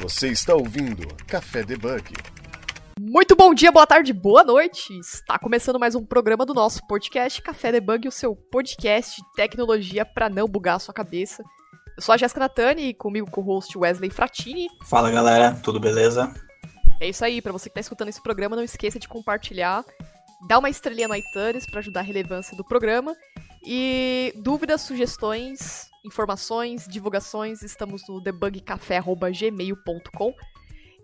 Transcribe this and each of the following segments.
Você está ouvindo Café Debug. Muito bom dia, boa tarde, boa noite. Está começando mais um programa do nosso podcast Café Debug, o seu podcast de tecnologia para não bugar a sua cabeça. Eu sou a Jéssica Natani e comigo com o host Wesley Fratini. Fala galera, tudo beleza? É isso aí, para você que está escutando esse programa, não esqueça de compartilhar, dar uma estrelinha no iTunes para ajudar a relevância do programa. E dúvidas, sugestões, informações, divulgações, estamos no debugcafé.gmail.com.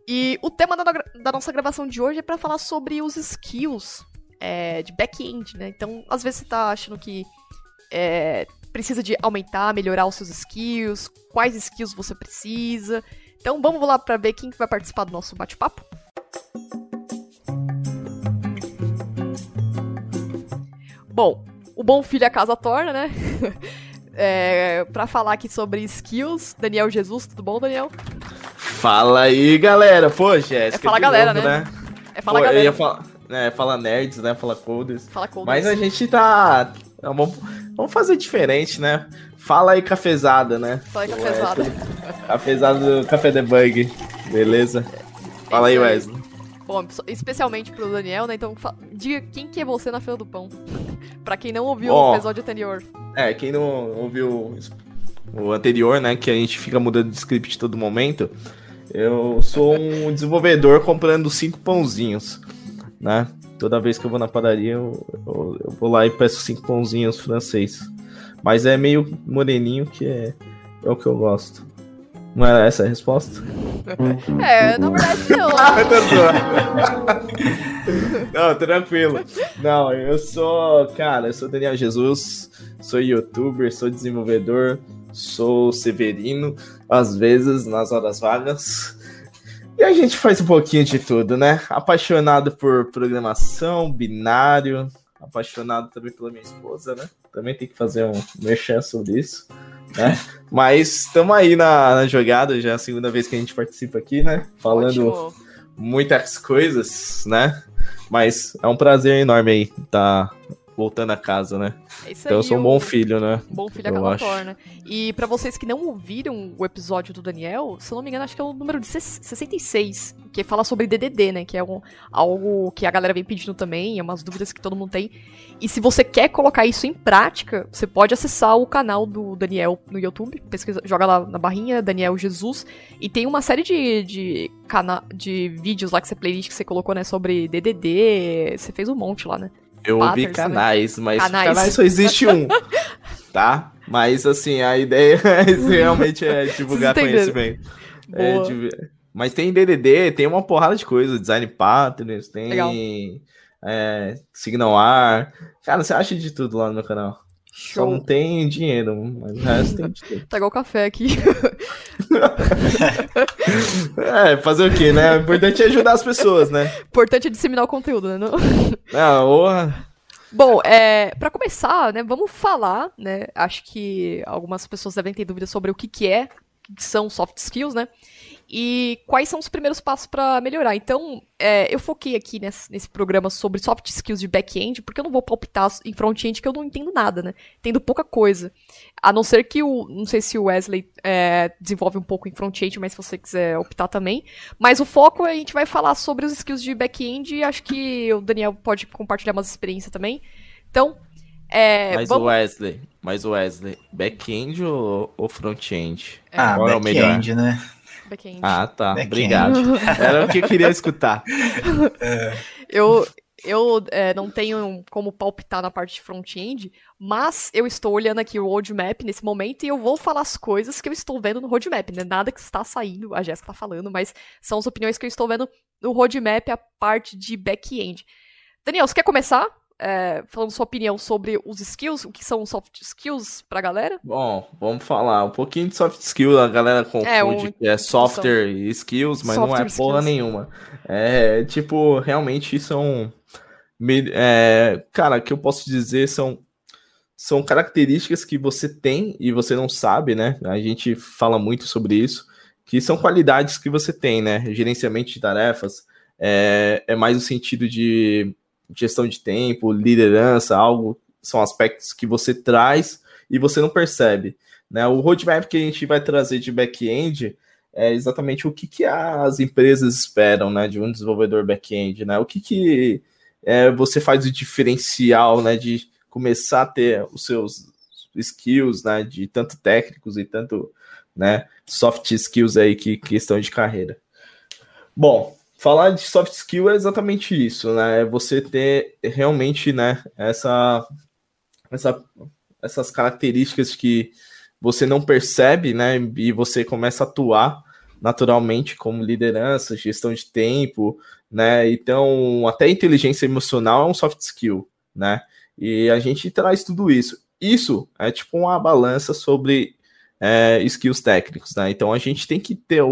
E o tema da, da, nossa gravação de hoje é para falar sobre os skills é, de back-end, né? Então, às vezes você tá achando que é, precisa de aumentar, melhorar os seus skills, quais skills você precisa. Então, vamos lá para ver quem vai participar do nosso bate-papo. Bom, o bom filho a casa torna, né? é, para falar aqui sobre skills, Daniel Jesus, tudo bom, Daniel? Fala aí, galera. Pô, Jéssica. É fala galera, novo, né? né? É fala Pô, galera. ia falar, é, fala nerds, né? Fala coders. Fala coders. Mas a gente tá. Vamos, vamos fazer diferente, né? Fala aí, cafezada, né? Fala aí, cafezada. É, cafezada do Café Debug. Beleza? Fala aí, Wesley. Bom, especialmente pro Daniel, né? Então, diga quem que é você na fila do pão. pra quem não ouviu Bom, o episódio anterior. É, quem não ouviu o anterior, né? Que a gente fica mudando de script todo momento. Eu sou um desenvolvedor comprando cinco pãozinhos, né? Toda vez que eu vou na padaria, eu, eu, eu vou lá e peço cinco pãozinhos francês. Mas é meio moreninho que é, é o que eu gosto. Não era essa a resposta? É, na verdade não. não, tranquilo. Não, eu sou, cara, eu sou Daniel Jesus, sou youtuber, sou desenvolvedor, sou severino, às vezes nas horas vagas. E a gente faz um pouquinho de tudo, né? Apaixonado por programação, binário, apaixonado também pela minha esposa, né? Também tem que fazer um merchan sobre isso né? Mas estamos aí na, na, jogada, já é a segunda vez que a gente participa aqui, né? Falando Ótimo. muitas coisas, né? Mas é um prazer enorme aí estar tá voltando a casa, né? É isso então aí, eu sou um bom filho, né? Bom filho acaba torna. E para vocês que não ouviram o episódio do Daniel, se eu não me engano, acho que é o número de 66, que fala sobre DDD, né? Que é um, algo que a galera vem pedindo também, é umas dúvidas que todo mundo tem. E se você quer colocar isso em prática, você pode acessar o canal do Daniel no YouTube, pesquisa, joga lá na barrinha Daniel Jesus, e tem uma série de, de, cana de vídeos lá que você playlist que você colocou, né, sobre DDD, você fez um monte lá, né? Eu ouvi canais, mas canais. canais só existe um, tá? Mas assim, a ideia realmente é divulgar conhecimento. É, de... Mas tem DDD, tem uma porrada de coisa, design patterns, tem é, signal ar. Cara, você acha de tudo lá no meu canal. Show. Só não tem dinheiro, mas o resto tem tudo. Tá igual café aqui. é, fazer o quê, né? O importante é ajudar as pessoas, né? O importante é disseminar o conteúdo, né? Não, ah, Bom, é, para começar, né, vamos falar, né? Acho que algumas pessoas devem ter dúvidas sobre o que, que é, que são soft skills, né? E quais são os primeiros passos para melhorar. Então, é, eu foquei aqui nesse, nesse, programa sobre soft skills de back-end, porque eu não vou palpitar em front-end que eu não entendo nada, né? Entendo pouca coisa. A não ser que o. Não sei se o Wesley é, desenvolve um pouco em front-end, mas se você quiser optar também. Mas o foco a gente vai falar sobre os skills de back-end e acho que o Daniel pode compartilhar umas experiências também. Então. É, mas vamos... o Wesley, mas o Wesley, back-end ou, ou front-end? Ah, é back-end, né? Back-end. Ah, tá. Obrigado. Era o que eu queria escutar. É. Eu, eu é, não tenho como palpitar na parte de front-end, mas eu estou olhando aqui o roadmap nesse momento e eu vou falar as coisas que eu estou vendo no roadmap, né? Nada que está saindo, a Jéssica está falando, mas são as opiniões que eu estou vendo no roadmap, a parte de back-end. Daniel, você quer começar? É, falando sua opinião sobre os skills, o que são soft skills pra galera? Bom, vamos falar um pouquinho de soft skills, a galera confunde é, um... que é software e skills, mas software não é porra skills. nenhuma. É, tipo, realmente são... É, cara, que eu posso dizer são são características que você tem e você não sabe, né? A gente fala muito sobre isso, que são qualidades que você tem, né? Gerenciamento de tarefas é, é mais o sentido de gestão de tempo, liderança, algo são aspectos que você traz e você não percebe. Né? O roadmap que a gente vai trazer de back-end é exatamente o que, que as empresas esperam, né, de um desenvolvedor back-end, né? O que, que é, você faz o diferencial, né, de começar a ter os seus skills, né, de tanto técnicos e tanto, né, soft skills aí que questão de carreira. Bom, falar de soft skill é exatamente isso, né? É você ter realmente, né, essa, essa, essas características que você não percebe, né, e você começa a atuar naturalmente como liderança, gestão de tempo, né? Então, até inteligência emocional é um soft skill, né? E a gente traz tudo isso. Isso é tipo uma balança sobre é, skills técnicos, né? Então a gente tem que ter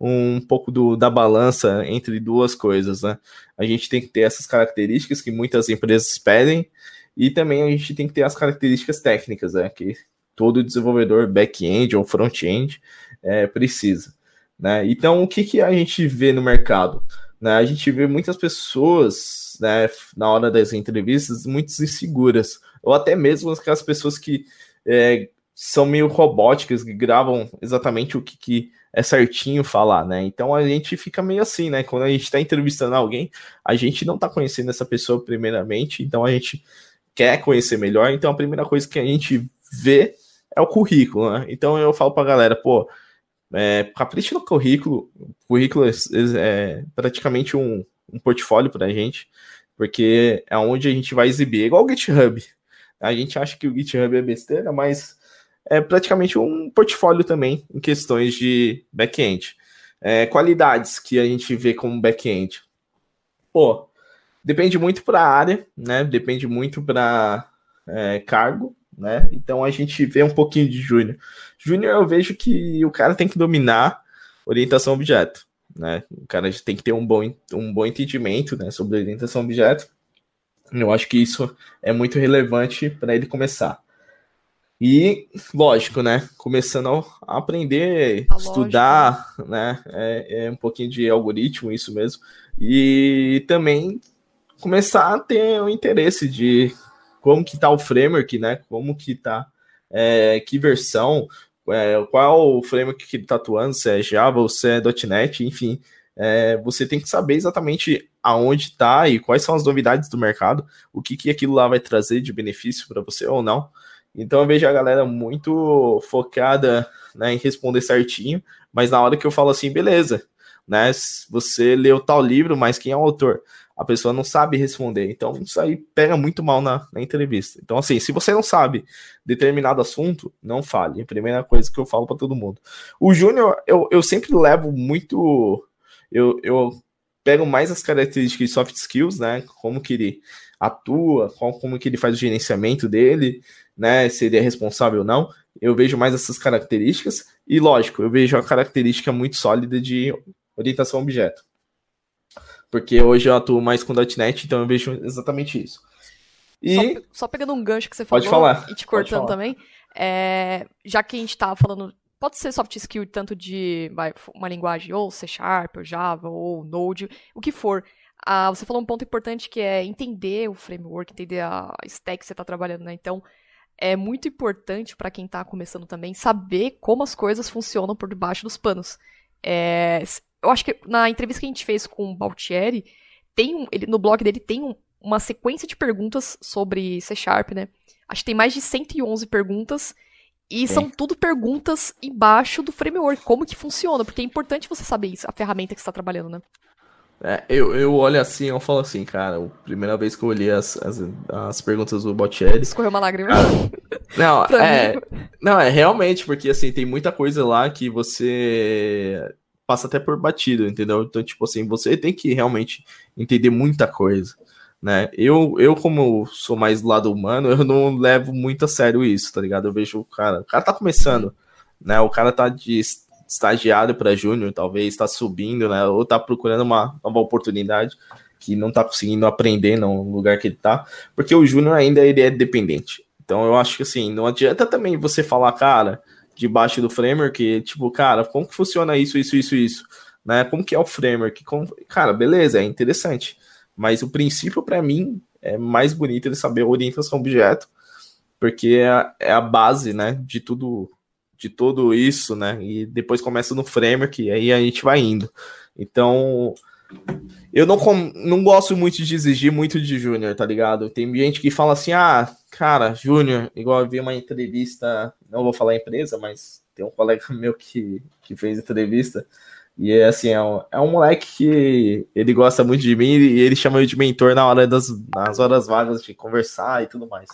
um pouco do, da balança entre duas coisas, né? A gente tem que ter essas características que muitas empresas pedem e também a gente tem que ter as características técnicas, né? Que todo desenvolvedor back-end ou front-end é, precisa, né? Então o que, que a gente vê no mercado? Né? A gente vê muitas pessoas, né, na hora das entrevistas, muito inseguras, ou até mesmo aquelas pessoas que é, são meio robóticas, que gravam exatamente o que, que é certinho falar, né? Então a gente fica meio assim, né? Quando a gente está entrevistando alguém, a gente não está conhecendo essa pessoa primeiramente, então a gente quer conhecer melhor, então a primeira coisa que a gente vê é o currículo, né? Então eu falo pra galera, pô, é, capricha no currículo. O currículo é, é praticamente um, um portfólio para a gente, porque é onde a gente vai exibir, igual o GitHub. A gente acha que o GitHub é besteira, mas é praticamente um portfólio também em questões de back-end. É, qualidades que a gente vê como back-end. Pô, depende muito para a área, né? Depende muito para é, cargo, né? Então a gente vê um pouquinho de júnior. Júnior eu vejo que o cara tem que dominar orientação objeto, né? O cara tem que ter um bom, um bom entendimento, né, sobre orientação objeto. Eu acho que isso é muito relevante para ele começar. E, lógico, né? Começando a aprender, a estudar, lógica. né? É, é, um pouquinho de algoritmo, isso mesmo. E também começar a ter o interesse de como que tá o framework, né? Como que tá, é, que versão, é, qual o framework que ele tá atuando, se é Java ou se é .NET, enfim. É, você tem que saber exatamente aonde está e quais são as novidades do mercado, o que, que aquilo lá vai trazer de benefício para você ou não. Então eu vejo a galera muito focada né, em responder certinho, mas na hora que eu falo assim, beleza, né? Você leu tal livro, mas quem é o autor? a pessoa não sabe responder. Então, isso aí pega muito mal na, na, entrevista. Então, assim, se você não sabe determinado assunto, não fale. É a primeira coisa que eu falo para todo mundo. O Júnior, eu, eu sempre levo muito. Eu, eu pego mais as características de soft skills, né? Como que ele atua, como que ele faz o gerenciamento dele, né? Se ele é responsável ou não. Eu vejo mais essas características. E, lógico, eu vejo a característica muito sólida de orientação a objeto porque hoje eu atuo mais com .NET, então eu vejo exatamente isso. E... Só, só pegando um gancho que você falou pode falar, e te cortando também, é, já que a gente tá falando, pode ser soft skill tanto de vai, uma linguagem ou C Sharp, ou Java, ou Node, o que for. Ah, você falou um ponto importante que é entender o framework, entender a stack que você está trabalhando, né? Então, é muito importante para quem está começando também saber como as coisas funcionam por debaixo dos panos. É, eu acho que na entrevista que a gente fez com o Baltieri, tem um, ele, no blog dele tem um, uma sequência de perguntas sobre C Sharp, né? Acho que tem mais de 111 perguntas. E é. são tudo perguntas embaixo do framework, como que funciona, porque é importante você saber isso, a ferramenta que você está trabalhando, né? É, eu, eu olho assim, eu falo assim, cara, a primeira vez que eu olhei as, as, as perguntas do Bottieri... Escorreu uma lágrima. não, é, não, é realmente, porque assim, tem muita coisa lá que você passa até por batido, entendeu? Então, tipo assim, você tem que realmente entender muita coisa, né? Eu, eu como sou mais do lado humano, eu não levo muito a sério isso, tá ligado? Eu vejo o cara, o cara tá começando, né? O cara tá de estagiário para júnior, talvez, tá subindo, né? Ou tá procurando uma nova oportunidade que não tá conseguindo aprender no lugar que ele tá, porque o júnior ainda ele é dependente. Então eu acho que assim, não adianta também você falar, cara, debaixo do framework, tipo, cara, como que funciona isso, isso, isso, isso, né? Como que é o framework? Como... Cara, beleza, é interessante, mas o princípio para mim é mais bonito de saber orientação objeto, porque é a, é a base, né, de tudo de tudo isso, né? E depois começa no framework e aí a gente vai indo. Então, eu não, não gosto muito de exigir muito de Júnior, tá ligado? Tem gente que fala assim, ah, cara, Júnior, igual eu vi uma entrevista, não vou falar empresa, mas tem um colega meu que, que fez entrevista, e é assim, é um, é um moleque que ele gosta muito de mim e ele chama eu de mentor na hora das nas horas vagas de conversar e tudo mais.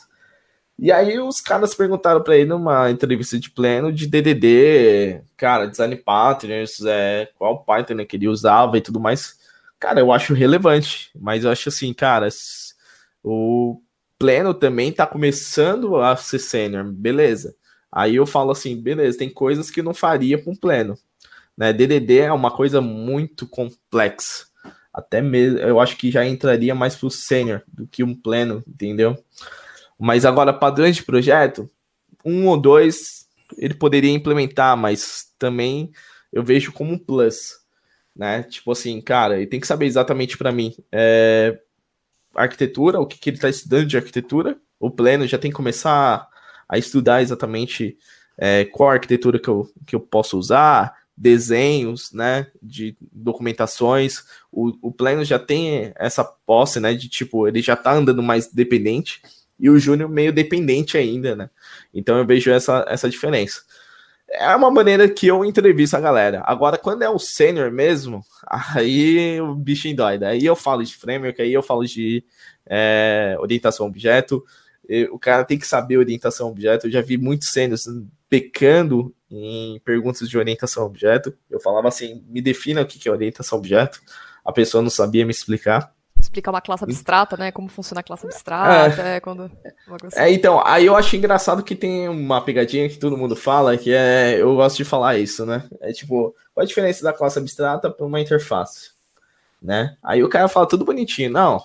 E aí os caras perguntaram para ele numa entrevista de pleno de DDD, cara, design patterns, é, qual Python né, que ele usava e tudo mais. Cara, eu acho relevante, mas eu acho assim, cara, o pleno também tá começando a ser sênior, beleza. Aí eu falo assim, beleza, tem coisas que não faria com pleno. Né? DDD é uma coisa muito complexa. Até mesmo, eu acho que já entraria mais pro sênior do que um pleno, entendeu? Mas agora, padrões de projeto, um ou dois ele poderia implementar, mas também eu vejo como um plus né? Tipo assim, cara, ele tem que saber exatamente para mim é, arquitetura, o que, que ele está estudando de arquitetura. O pleno já tem que começar a estudar exatamente é, qual arquitetura que eu, que eu posso usar, desenhos, né, de documentações. O, o pleno já tem essa posse, né, de tipo, ele já tá andando mais dependente e o Júnior meio dependente ainda, né? Então eu vejo essa, essa diferença é uma maneira que eu entrevisto a galera. Agora, quando é o sênior mesmo, aí o bichinho dói. Aí eu falo de framework, aí eu falo de é, orientação objeto. O cara tem que saber orientação objeto. Eu já vi muitos sêniors pecando em perguntas de orientação objeto. Eu falava assim: me defina o que é orientação objeto. A pessoa não sabia me explicar explicar uma classe abstrata, né? Como funciona a classe abstrata, é, é quando. É, então, aí eu acho engraçado que tem uma pegadinha que todo mundo fala, que é. Eu gosto de falar isso, né? É tipo, qual a diferença da classe abstrata para uma interface? Né? Aí o cara fala tudo bonitinho. Não.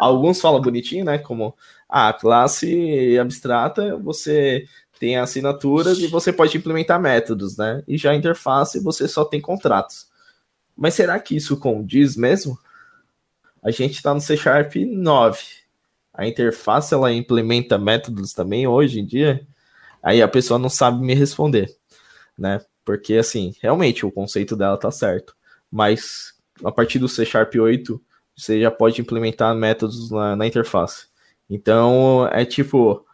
Alguns falam bonitinho, né? Como a ah, classe abstrata, você tem assinaturas e você pode implementar métodos, né? E já a interface você só tem contratos. Mas será que isso condiz mesmo? A gente está no C Sharp 9. A interface ela implementa métodos também hoje em dia. Aí a pessoa não sabe me responder, né? Porque assim, realmente o conceito dela tá certo, mas a partir do C Sharp 8 você já pode implementar métodos na, na interface. Então é tipo,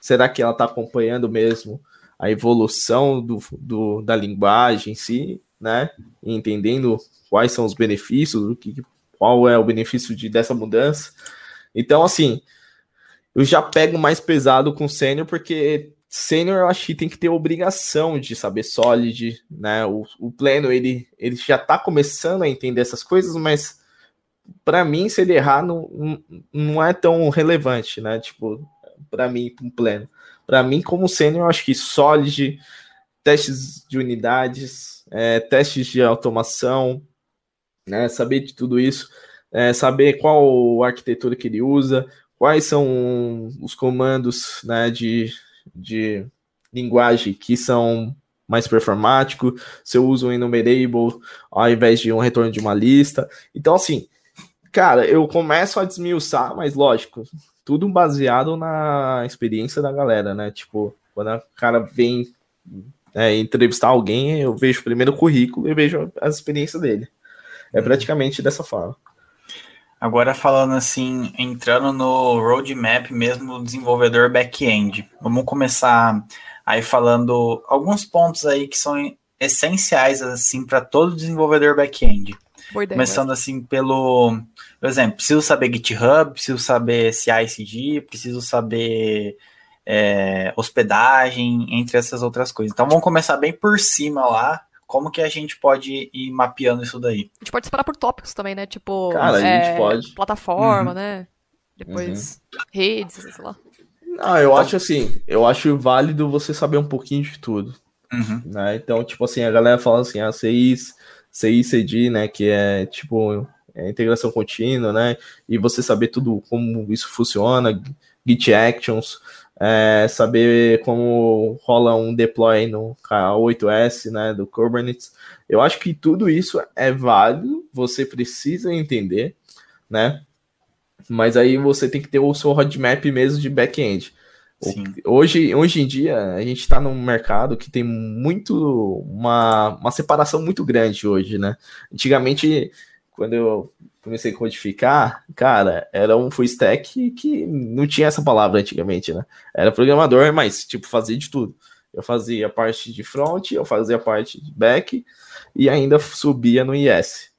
será que ela está acompanhando mesmo a evolução do, do, da linguagem em si, né? entendendo quais são os benefícios, o que qual é o benefício de, dessa mudança. Então, assim, eu já pego mais pesado com sênior, porque sênior eu acho que tem que ter obrigação de saber solid, né? O, o pleno, ele, ele já tá começando a entender essas coisas, mas para mim, se ele errar, não, não é tão relevante, né? Tipo, para mim, um pleno. Para mim, como sênior, eu acho que solid, testes de unidades, é, testes de automação, né? Saber de tudo isso, é, saber qual arquitetura que ele usa, quais são os comandos né, de, de linguagem que são mais performático, se eu uso um enumerable ao invés de um retorno de uma lista. Então, assim, cara, eu começo a desmiuçar, mas lógico, tudo baseado na experiência da galera, né? Tipo, quando o cara vem é, entrevistar alguém, eu vejo primeiro o currículo e vejo a experiência dele. É praticamente dessa forma. Agora falando assim, entrando no roadmap mesmo do desenvolvedor back-end. Vamos começar aí falando alguns pontos aí que são essenciais assim para todo desenvolvedor back-end. Começando assim pelo, por exemplo, preciso saber GitHub, preciso saber CI/CD, preciso saber é, hospedagem, entre essas outras coisas. Então vamos começar bem por cima lá, como que a gente pode ir mapeando isso daí? A gente pode separar por tópicos também, né? Tipo, Cara, é, a gente pode. plataforma, uhum. né? Depois uhum. redes, sei lá. Não, eu então... acho assim, eu acho válido você saber um pouquinho de tudo. Uhum. Né? Então, tipo assim, a galera fala assim, a ah, CI, CI, CD, né? Que é tipo é integração contínua, né? E você saber tudo como isso funciona, Git Actions é, saber como rola um deploy no K8S, né, do Kubernetes. Eu acho que tudo isso é válido, você precisa entender, né? Mas aí você tem que ter o seu roadmap mesmo de back-end. Hoje, hoje em dia, a gente está num mercado que tem muito uma, uma separação muito grande hoje, né? Antigamente, quando eu comecei a codificar, cara, era um full stack que não tinha essa palavra antigamente, né? Era programador, mas tipo fazia de tudo. Eu fazia a parte de front, eu fazia a parte de back e ainda subia no IS,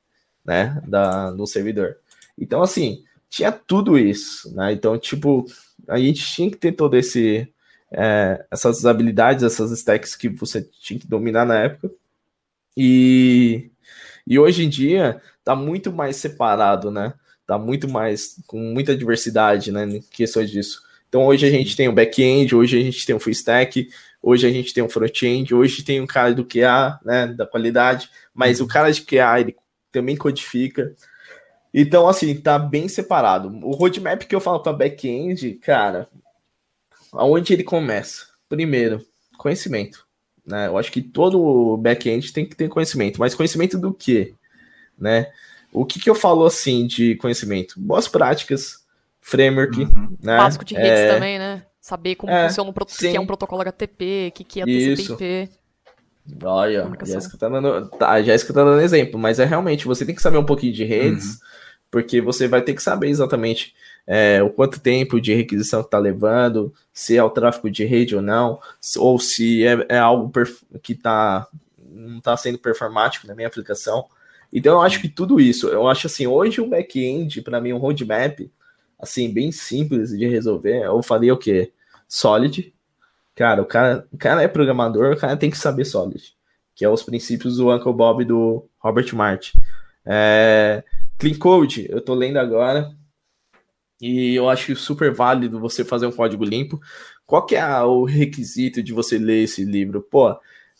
né, da no servidor. Então assim, tinha tudo isso, né? Então, tipo, a gente tinha que ter todo esse é, essas habilidades, essas stacks que você tinha que dominar na época. E, e hoje em dia tá muito mais separado, né? Tá muito mais com muita diversidade, né, em questões disso. Então hoje a gente tem o back-end, hoje a gente tem o full stack, hoje a gente tem um front-end, hoje tem um cara do QA, né, da qualidade, mas o cara de QA ele também codifica. Então, assim, tá bem separado. O roadmap que eu falo para back-end, cara, aonde ele começa? Primeiro, conhecimento. Né? Eu acho que todo back-end tem que ter conhecimento, mas conhecimento do quê? Né? O que, que eu falo assim de conhecimento? Boas práticas, framework, Uhum. né? Básico de redes É, também, né? Saber como É, funciona um proto- o que é um protocolo HTTP, o que que é. TCP/IP. Olha, a. Jéssica tá dando, tá, a Jéssica tá dando exemplo, mas é realmente, você tem que saber um pouquinho de redes, porque você vai ter que saber exatamente é, o quanto tempo de requisição que tá levando, se é o tráfego de rede ou não, ou se é, é algo que tá, não tá sendo performático na minha aplicação. Então eu acho que tudo isso, eu acho assim, hoje um back-end, para mim, um roadmap, assim, bem simples de resolver, eu faria o quê? Solid, Cara, o cara, o cara é programador, o cara tem que saber Solid, que é os princípios do Uncle Bob do Robert Martin. É, Clean Code, eu tô lendo agora, e eu acho super válido você fazer um código limpo. Qual que é o requisito de você ler esse livro? Pô,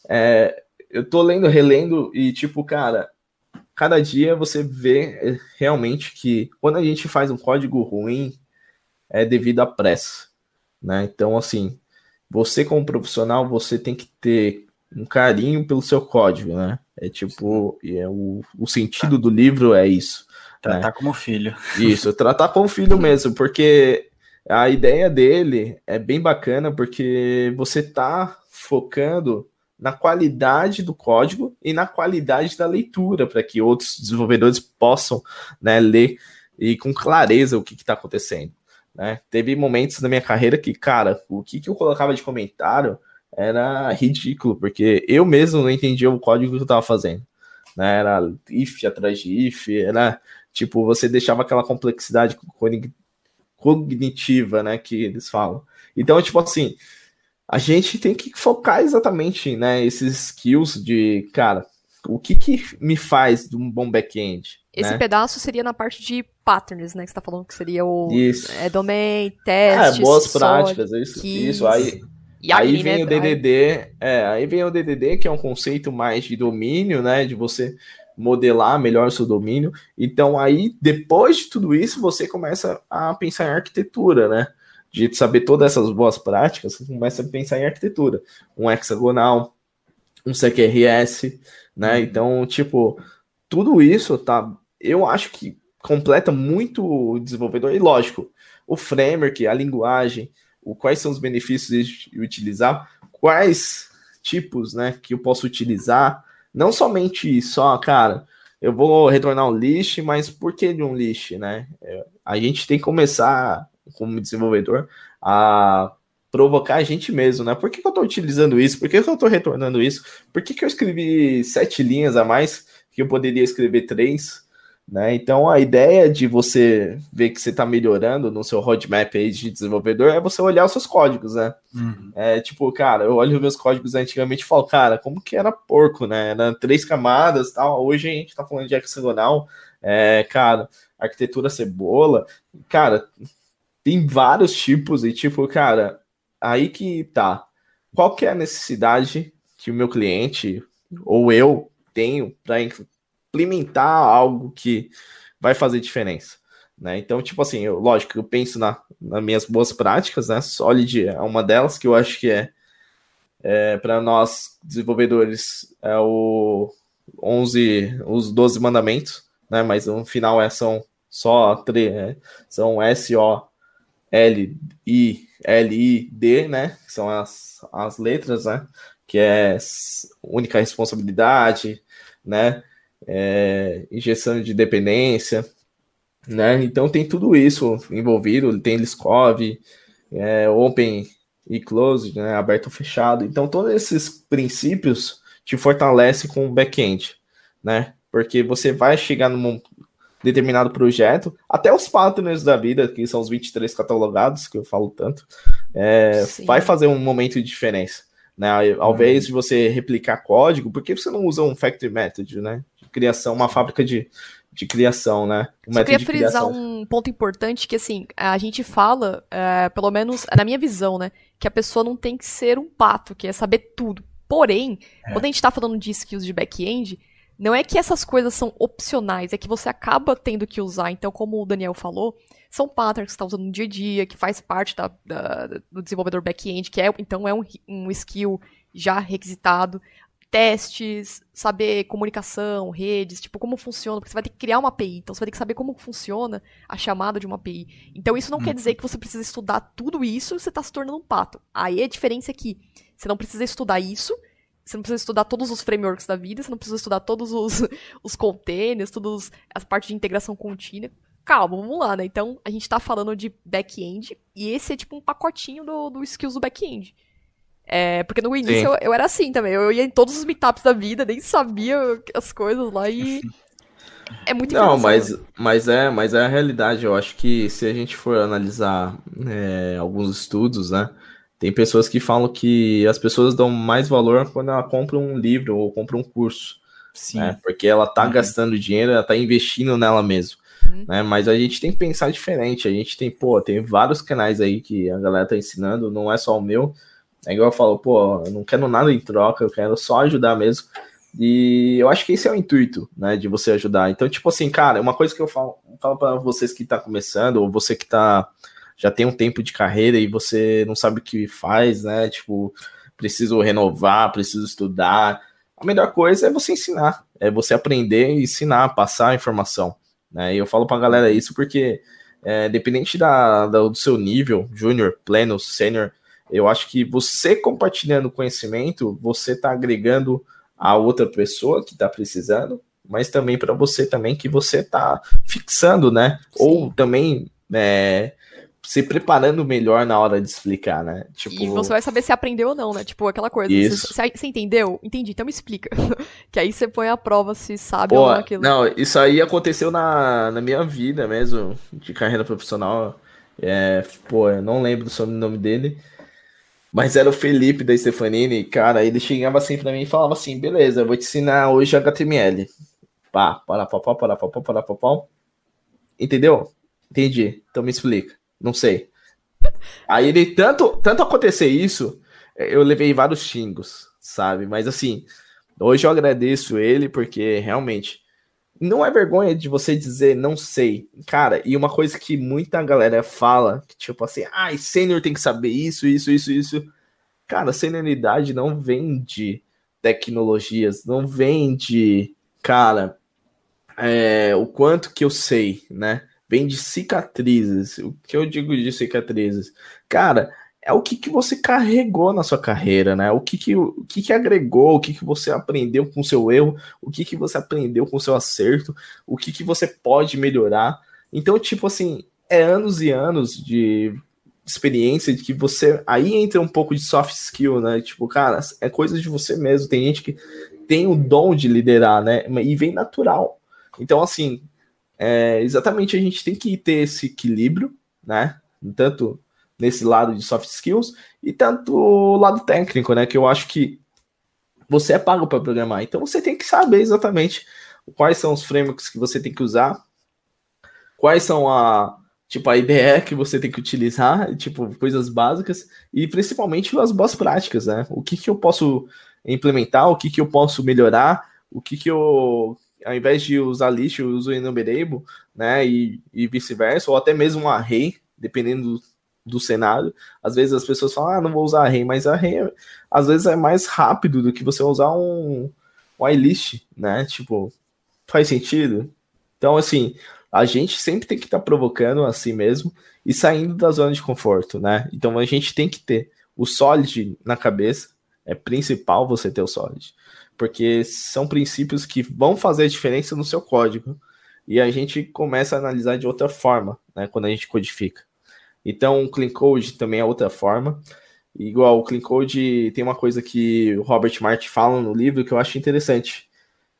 é, eu tô lendo, relendo, e tipo, cara, cada dia você vê é, realmente que quando a gente faz um código ruim, é devido à pressa, né? Então, assim, você como profissional, você tem que ter um carinho pelo seu código, né? É tipo, é o, o sentido do livro é isso. Tratar como filho. Isso, tratar como filho mesmo, porque a ideia dele é bem bacana, porque você tá focando na qualidade do código e na qualidade da leitura, para que outros desenvolvedores possam né, ler e com clareza o que está acontecendo. Né? Teve momentos na minha carreira que, cara, o que, que eu colocava de comentário era ridículo, porque eu mesmo não entendia o código que eu estava fazendo. Né? Era if atrás de if, era tipo, você deixava aquela complexidade cognitiva, né, que eles falam. Então, tipo assim, a gente tem que focar exatamente, né, esses skills de, cara, o que que me faz de um bom back-end? Esse né? pedaço seria na parte de patterns, né? Que você tá falando que seria o Isso. é, domain, É, testes, boas só- práticas, isso, keys. isso. Aí, E aí ali, vem né? o DDD, é, aí vem o DDD, que é um conceito mais de domínio, né, de você modelar melhor o seu domínio. Então aí, depois de tudo isso, você começa a pensar em arquitetura, né? De saber todas essas boas práticas, você começa a pensar em arquitetura. Um hexagonal, um CQRS, né? Então, tipo, tudo isso tá. Eu acho que completa muito o desenvolvedor. E lógico, o framework, a linguagem, o, quais são os benefícios de utilizar, quais tipos, né, que eu posso utilizar. Não somente só, cara, eu vou retornar um list, mas por que de um list, né? É, A gente tem que começar, como desenvolvedor, a provocar a gente mesmo, né? Por que, que eu estou utilizando isso? Por que, que eu estou retornando isso? Por que, que eu escrevi sete linhas a mais que eu poderia escrever três? Né? Então a ideia de você ver que você está melhorando no seu roadmap aí de desenvolvedor é você olhar os seus códigos, né? Uhum. É tipo, cara, eu olho os meus códigos antigamente e falo, cara, como que era porco, né? Era três camadas tal. Hoje a gente tá falando de hexagonal, é, cara, arquitetura cebola. Cara, tem vários tipos e, tipo, cara, aí que tá. Qual que é a necessidade que o meu cliente ou eu tenho para implementar algo que vai fazer diferença? Né? Então, tipo assim, eu, lógico, eu penso na, nas minhas boas práticas, né? Solid é uma delas que eu acho que é, é para nós desenvolvedores é o 11, os 12 mandamentos, né? Mas no final é, são só três, é, são S O L I L, I, D, né? São as, as letras, né? Que é única responsabilidade, né? É, injeção de dependência, né? Então tem tudo isso envolvido, tem Liskov, é, Open e Closed, né? Aberto ou fechado. Então todos esses princípios te fortalecem com o back-end, né? Porque você vai chegar num determinado projeto, até os partners da vida, que são os 23 catalogados, que eu falo tanto, é, vai fazer um momento de diferença. Né? Ao uhum. invés de você replicar código, por que você não usa um factory method, né? Criação, uma fábrica de, de criação, né? Um Eu queria frisar um ponto importante que, assim, a gente fala, é, pelo menos na minha visão, né? Que a pessoa não tem que ser um pato, que é saber tudo. Porém, é. quando a gente está falando de skills de back-end, não é que essas coisas são opcionais, é que você acaba tendo que usar. Então, como o Daniel falou, são patterns que você está usando no dia a dia, que faz parte da, da, do desenvolvedor back-end, que é, então é um, um skill já requisitado testes, saber comunicação, redes, tipo, como funciona, porque você vai ter que criar uma API, então você vai ter que saber como funciona a chamada de uma API. Então isso não quer dizer uhum. que você precisa estudar tudo isso e você está se tornando um pato. Aí a diferença é que você não precisa estudar isso, você não precisa estudar todos os frameworks da vida, você não precisa estudar todos os, os containers, todas as partes de integração contínua. Calma, vamos lá, né? Então, a gente tá falando de back-end, e esse é tipo um pacotinho do, do skills do back-end. É, porque no início eu, eu, era assim também. Eu ia em todos os meetups da vida, nem sabia as coisas lá e. É muito Não, mas, mas, é, mas é a realidade. Eu acho que se a gente for analisar é, alguns estudos, né? Tem pessoas que falam que as pessoas dão mais valor quando ela compra um livro ou compra um curso. Sim. Né? Porque ela tá uhum. gastando dinheiro, ela tá investindo nela mesmo. Uhum. Né? Mas a gente tem que pensar diferente. A gente tem, pô, tem vários canais aí que a galera tá ensinando, não é só o meu. É igual eu falo, pô, eu não quero nada em troca, eu quero só ajudar mesmo. E eu acho que esse é o intuito, né, de você ajudar. Então, tipo assim, cara, uma coisa que eu falo, falo para vocês que tá começando, ou você que tá já tem um tempo de carreira e você não sabe o que faz, né? Tipo, preciso renovar, preciso estudar. A melhor coisa é você ensinar, é você aprender e ensinar, passar a informação. Né? E eu falo pra galera isso porque, é, dependente da, da, do seu nível, júnior, pleno, sênior, eu acho que você compartilhando conhecimento, você está agregando a outra pessoa que está precisando, mas também para você também que você está fixando, né? Sim. Ou também é, se preparando melhor na hora de explicar, né? Tipo... E você vai saber se aprendeu ou não, né? Tipo, aquela coisa. Isso. Você, você entendeu? Entendi, então me explica. que aí você põe a prova se sabe Pô, ou não aquilo. Não, isso aí aconteceu na, na minha vida mesmo, de carreira profissional. É, pô, eu não lembro do sobrenome dele. Mas era o Felipe da Stefanini, cara, ele chegava assim pra mim e falava assim, beleza, eu vou te ensinar hoje HTML. Pá, para, pá, pá, para, pá, pá, para, pá, pá. Entendeu? Entendi. Então me explica. Não sei. Aí ele, tanto, tanto acontecer isso, eu levei vários xingos, sabe? Mas assim, hoje eu agradeço ele porque realmente não é vergonha de você dizer não sei. Cara, e uma coisa que muita galera fala, que tipo assim, ai, ah, sênior tem que saber isso, isso, isso, isso. Cara, senioridade não vem de tecnologias, não vem de, cara, é, o quanto que eu sei, né? Vem de cicatrizes. O que eu digo de cicatrizes? Cara, é o que, que você carregou na sua carreira, né? O que, que, o que, que agregou, o que, que você aprendeu com o seu erro, o que, que você aprendeu com o seu acerto, o que, que você pode melhorar. Então, tipo assim, é anos e anos de experiência de que você. Aí entra um pouco de soft skill, né? Tipo, cara, é coisa de você mesmo. Tem gente que tem o dom de liderar, né? E vem natural. Então, assim, é, exatamente a gente tem que ter esse equilíbrio, né? Tanto nesse lado de soft skills e tanto o lado técnico, né? Que eu acho que você é pago para programar, então você tem que saber exatamente quais são os frameworks que você tem que usar, quais são a tipo a IDE que você tem que utilizar, tipo coisas básicas e principalmente as boas práticas, né? O que que eu posso implementar, o que que eu posso melhorar, o que que eu ao invés de usar list, eu uso enumerable, né? E, e vice-versa, ou até mesmo um array, dependendo do cenário. Às vezes as pessoas falam, ah, não vou usar array, mas array às vezes é mais rápido do que você usar um whitelist, né? Tipo, faz sentido? Então, assim, a gente sempre tem que estar tá provocando a si mesmo e saindo da zona de conforto, né? Então a gente tem que ter o solid na cabeça, é principal você ter o solid, porque são princípios que vão fazer a diferença no seu código e a gente começa a analisar de outra forma, né, quando a gente codifica. Então, o Clean Code também é outra forma. Igual o Clean Code tem uma coisa que o Robert Martin fala no livro que eu acho interessante,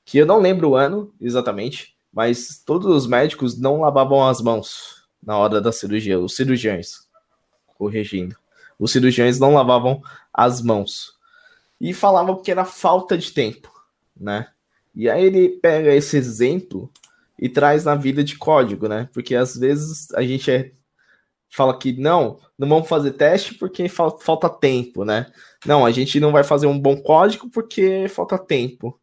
que eu não lembro o ano exatamente, mas todos os médicos não lavavam as mãos na hora da cirurgia, os cirurgiões, corrigindo. Os cirurgiões não lavavam as mãos. E falavam que era falta de tempo, né? E aí ele pega esse exemplo e traz na vida de código, né? Porque às vezes a gente é, fala que não, não vamos fazer teste porque fa falta tempo, né? Não, a gente não vai fazer um bom código porque falta tempo.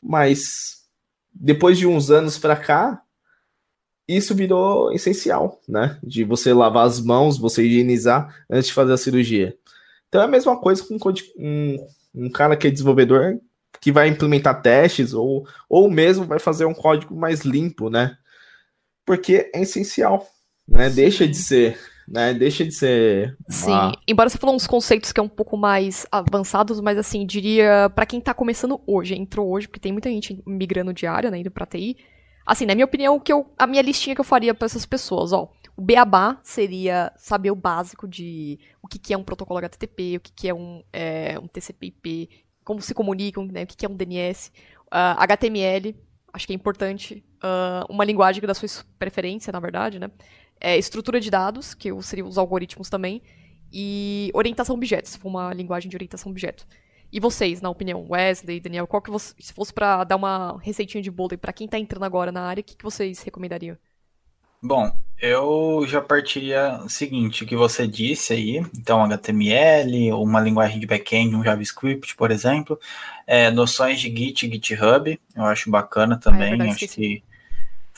Mas depois de uns anos para cá, isso virou essencial, né? De você lavar as mãos, você higienizar antes de fazer a cirurgia. Então é a mesma coisa com um, um cara que é desenvolvedor que vai implementar testes ou, ou mesmo vai fazer um código mais limpo, né? Porque é essencial, né? Deixa de ser, né? Deixa de ser. Sim, embora você falou uns conceitos que é um pouco mais avançados, mas assim, diria para quem tá começando hoje, entrou hoje, porque tem muita gente migrando de área, né, indo pra TI. Assim, na minha opinião, que eu, a minha listinha que eu faria para essas pessoas, ó. O beabá seria saber o básico de o que, que é um protocolo HTTP, o que, que é um, é, um TCP/IP, como se comunicam, né, o que é um DNS, uh, ah, HTML, acho que é importante, uh, uma linguagem da sua preferência, na verdade, né, é, estrutura de dados, que seriam os algoritmos também, e orientação a objetos, se for uma linguagem de orientação a objeto. E vocês, na opinião, Wesley, Daniel, qual que você, se fosse para dar uma receitinha de bolo para quem está entrando agora na área, o que, que vocês recomendariam? Bom, eu já partiria o seguinte, o que você disse aí, então HTML, uma linguagem de back-end, um JavaScript, por exemplo, é, noções de Git, GitHub, eu acho bacana também, ah, é verdade, acho que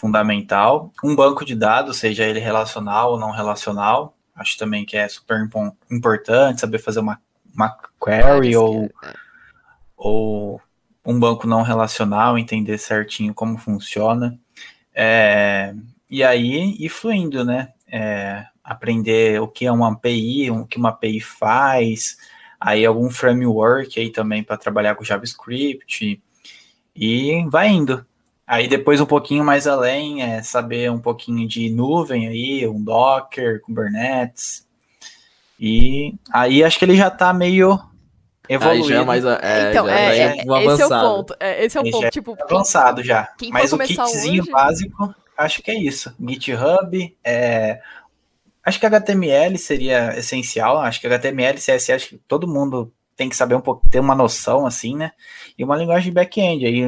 fundamental. Um banco de dados, seja ele relacional ou não relacional, acho também que é super importante saber fazer uma, uma query ou, é. ou um banco não relacional, entender certinho como funciona. É, e aí ir fluindo, né? É, aprender o que é uma API, o que uma API faz, aí algum framework aí também para trabalhar com JavaScript e vai indo. Aí depois um pouquinho mais além é saber um pouquinho de nuvem aí, um Docker, Kubernetes. E aí acho que ele já está meio evoluído. Aí já é mais é, então, é, é, é esse é o ponto. É, esse é o ponto. Tipo, avançado já. Mas o kitzinho hoje... básico acho que é isso. GitHub, é... acho que HTML seria essencial. Acho que HTML, CSS, acho que todo mundo tem que saber um pouco, ter uma noção assim, né? E uma linguagem de back-end, aí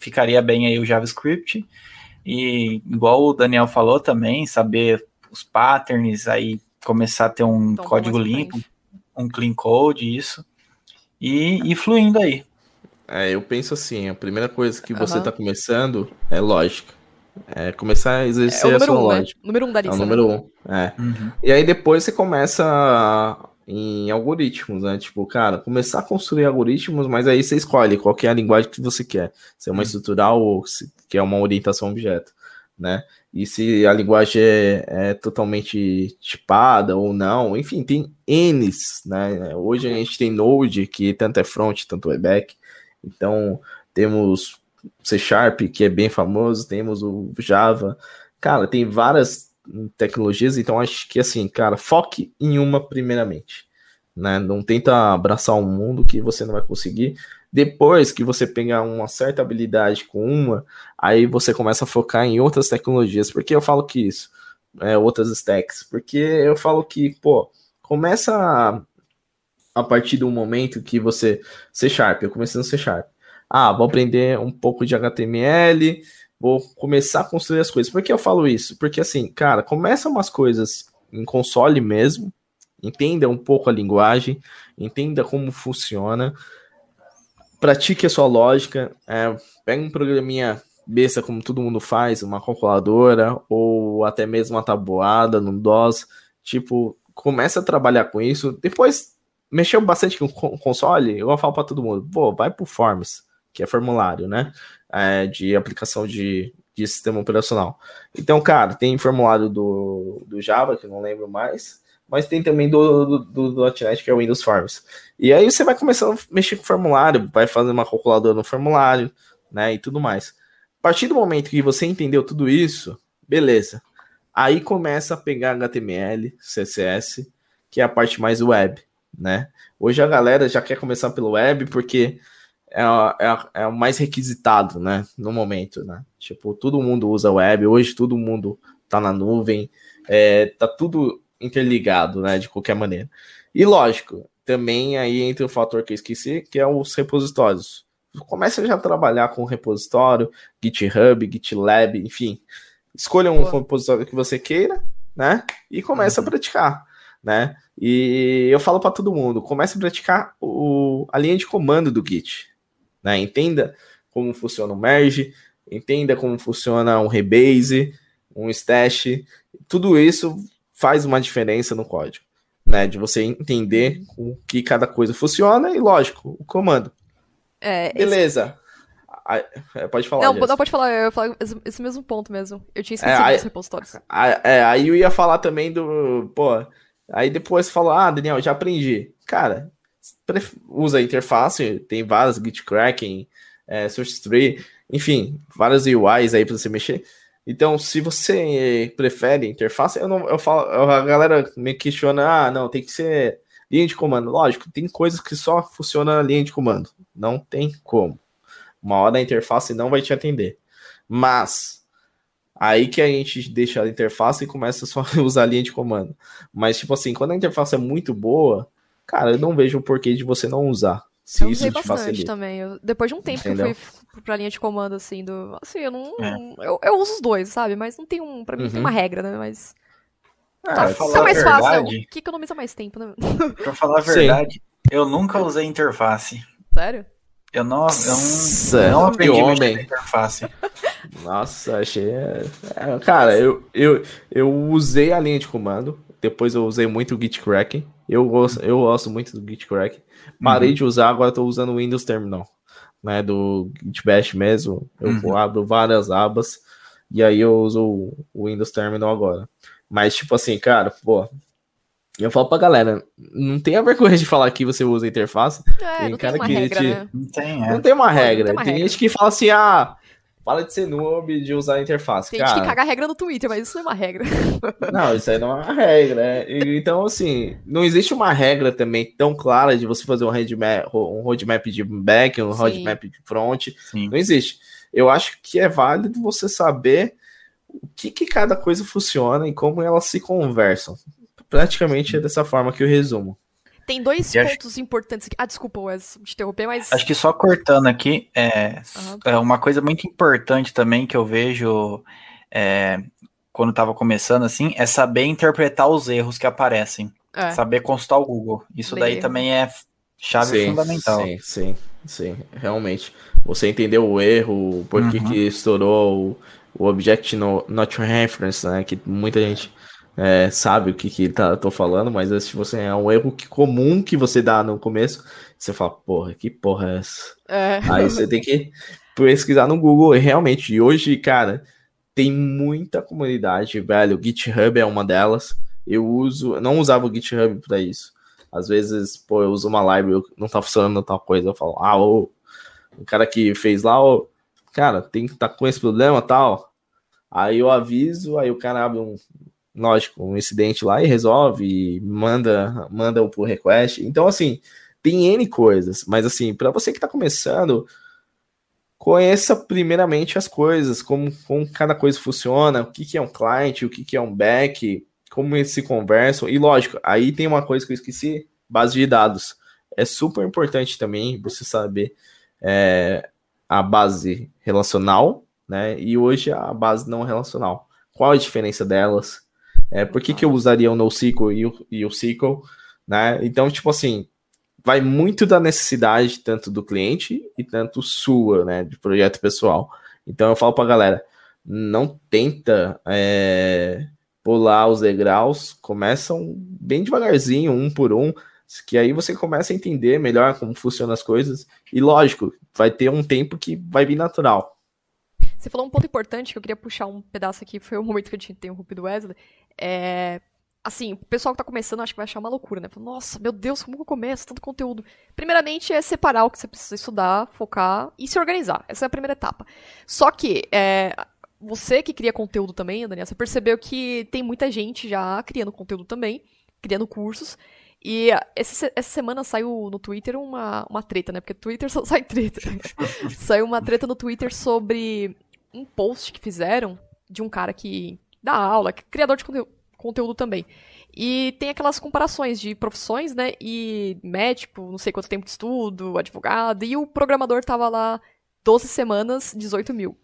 ficaria bem aí o JavaScript. E igual o Daniel falou também, saber os patterns, aí começar a ter um então, código limpo, um clean code, isso. E, e fluindo aí. É, eu penso assim, a primeira coisa que você está começando é lógica. É começar a exercer é a sua um, né? lógica. Né? Número um da lista. É o número né? um. É. Uhum. E aí depois você começa em algoritmos, né? Tipo, cara, começar a construir algoritmos, mas aí você escolhe qual é a linguagem que você quer. Se é uma uhum. estrutural ou se quer uma orientação objeto, né? E se a linguagem é, é, totalmente tipada ou não, enfim, tem N's, né? Hoje a gente tem Node, que tanto é front, tanto é back. Então, temos C Sharp, que é bem famoso, temos o Java. Cara, tem várias tecnologias, então acho que assim, cara, foque em uma primeiramente. Né? Não tenta abraçar um mundo que você não vai conseguir. Depois que você pegar uma certa habilidade com uma, aí você começa a focar em outras tecnologias. Por que eu falo que isso? É, outras stacks. Porque eu falo que, pô, começa a, a partir do momento que você. C Sharp, eu comecei no C Sharp. Ah, vou aprender um pouco de HTML, vou começar a construir as coisas. Por que eu falo isso? Porque assim, cara, começa umas coisas em console mesmo, entenda um pouco a linguagem, entenda como funciona, pratique a sua lógica, é, pega um programinha besta como todo mundo faz, uma calculadora ou até mesmo uma tabuada no DOS, tipo, começa a trabalhar com isso, depois mexeu bastante com o console, eu falo para todo mundo, pô, vai pro Forms, que é formulário, né? É, de aplicação de, de sistema operacional. Então, cara, tem formulário do, do Java, que não lembro mais, mas tem também do, do, do, do .NET, que é o Windows Forms. E aí você vai começando a mexer com formulário, vai fazer uma calculadora no formulário, né, e tudo mais. A partir do momento que você entendeu tudo isso, beleza. Aí começa a pegar HTML, CSS, que é a parte mais web, né? Hoje a galera já quer começar pelo web porque é, é, é o mais requisitado, né? No momento, né? Tipo, todo mundo usa web, hoje todo mundo tá na nuvem, é, tá tudo interligado, né? De qualquer maneira. E lógico, também aí entra o fator que eu esqueci, que é os repositórios. Começa já a trabalhar com repositório, GitHub, GitLab, enfim. Escolha um repositório que você queira, né? E começa uhum. a praticar, né? E eu falo para todo mundo, comece a praticar o, a linha de comando do Git, né? Entenda como funciona o merge, entenda como funciona um rebase, um stash, tudo isso faz uma diferença no código, né? De você entender o que cada coisa funciona e, lógico, o comando. É, Beleza. Esse... pode falar. Não, não, pode falar, eu falo esse, esse, mesmo ponto mesmo. Eu tinha esquecido é, dos repositórios. É, aí eu ia falar também do. Pô, aí depois falou, ah, Daniel, já aprendi. Cara, usa a interface, tem várias Git Kraken, é, Source Tree, enfim, várias UIs aí para você mexer. Então, se você prefere interface, eu não eu falo, a galera me questiona, ah, não, tem que ser linha de comando. Lógico, tem coisas que só funcionam na linha de comando. Não tem como. Uma hora a interface não vai te atender. Mas aí que a gente deixa a interface e começa só a usar a linha de comando. Mas tipo assim, quando a interface é muito boa, cara, eu não vejo o porquê de você não usar. Se eu isso usei te bastante facilita. também. Eu, depois de um tempo Entendeu? que eu fui pra linha de comando, assim, do. Assim, eu não. É. Eu, eu uso os dois, sabe? Mas não tem um. Pra mim uhum. tem uma regra, né? Mas. Ah, tá, falar é mais verdade, fácil, né? que economiza mais tempo, né? Pra falar a verdade, Sim. eu nunca usei interface. Sério? Eu não, eu não, não aprendi homem. interface. Nossa, achei. É, cara, eu, eu, eu usei a linha de comando. Depois eu usei muito o Gitkraken. Eu gosto, eu gosto muito do Gitkraken. Parei uhum. de usar, agora estou usando o Windows Terminal, né? Do Gitbash mesmo. Eu uhum. abro várias abas e aí eu uso o Windows Terminal agora. Mas, tipo assim, cara, pô. Eu falo pra galera, não tenha vergonha de falar que você usa interface. É, tem cara tem que regra, te... né? não, tem, é. não tem uma regra. Tem, uma tem regra. gente que fala assim, ah, Fala de ser noob, de usar a interface. Tem cara. gente que caga a regra no Twitter, mas isso não é uma regra. Não, isso aí não é uma regra, né? Então, assim, não existe uma regra também tão clara de você fazer um roadmap, um roadmap de back, um Sim. roadmap de front. Sim. Não existe. Eu acho que é válido você saber o que, que cada coisa funciona e como elas se conversam. Praticamente é dessa forma que eu resumo. Tem dois e pontos acho... importantes aqui. Ah, desculpa, Wes, te interromper, mas. Acho que só cortando aqui, é, uhum. é uma coisa muito importante também que eu vejo é, quando estava começando, assim, é saber interpretar os erros que aparecem. É. Saber consultar o Google. Isso daí também é chave sim, fundamental. Sim, sim, sim, realmente. Você entendeu o erro, por que, uhum. que estourou o, o Object no, Not Reference, né? Que muita gente é, sabe o que, que tá, tô falando, mas se você é um erro que, comum que você dá no começo, você fala, porra, que porra é essa? É. Aí você tem que pesquisar no Google, e realmente, e hoje, cara, tem muita comunidade, velho, o GitHub é uma delas, eu uso, eu não usava o GitHub para isso, às vezes, pô, eu uso uma library, não tá funcionando tal coisa, eu falo, ah, ô, o cara que fez lá, ô, cara, tem que tá com esse problema tal, aí eu aviso, aí o cara abre um, lógico, um incidente lá e resolve, manda, manda o pull request. Então, assim, tem N coisas, mas assim, para você que está começando, conheça primeiramente as coisas, como, como cada coisa funciona, o que, que é um client, o que, que é um back, como eles se conversam. E lógico, aí tem uma coisa que eu esqueci: base de dados. É super importante também você saber é, a base relacional, né? E hoje a base não relacional. Qual a diferença delas? É, por que, que eu usaria o NoSQL e o, e o SQL? Né? Então, tipo assim, vai muito da necessidade tanto do cliente e tanto sua, né, de projeto pessoal. Então eu falo para galera, não tenta é, pular os degraus, começam bem devagarzinho, um por um, que aí você começa a entender melhor como funcionam as coisas. E lógico, vai ter um tempo que vai vir natural. Você falou um ponto importante que eu queria puxar um pedaço aqui, foi o momento que eu tinha interrompido o Wesley. É, assim, o pessoal que tá começando acho que vai achar uma loucura, né? Nossa, meu Deus, como que eu começo? Tanto conteúdo. Primeiramente é separar o que você precisa estudar, focar e se organizar. Essa é a primeira etapa. Só que, é, você que cria conteúdo também, Daniel, você percebeu que tem muita gente já criando conteúdo também, criando cursos. E essa, essa semana saiu no Twitter uma, uma treta, né? Porque Twitter só sai treta. saiu uma treta no Twitter sobre um post que fizeram de um cara que dá aula, que é criador de conteúdo, conteúdo também. E tem aquelas comparações de profissões, né? E médico, não sei quanto tempo de estudo, advogado, e o programador tava lá 12 semanas, 18 mil.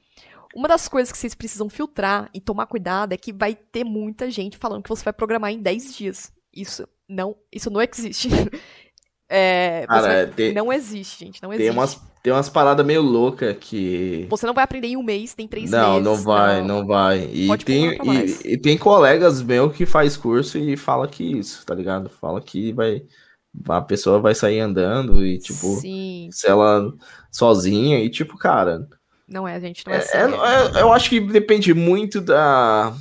Uma das coisas que vocês precisam filtrar e tomar cuidado é que vai ter muita gente falando que você vai programar em 10 dias. Isso não, isso não existe. É, Cara, vai... é, tem- Não existe, gente. Não Tem existe. umas, tem umas paradas meio loucas que. Você não vai aprender em um mês, tem três Não, meses. não vai, não, vai. E Pode tem, e, e tem colegas meus que faz curso e fala que isso, tá ligado? Fala que vai. A pessoa vai sair andando e, tipo, Sim, se ela sozinha e, tipo, cara. não é, gente. Não é, É, assim. é- é- eu acho que depende muito da,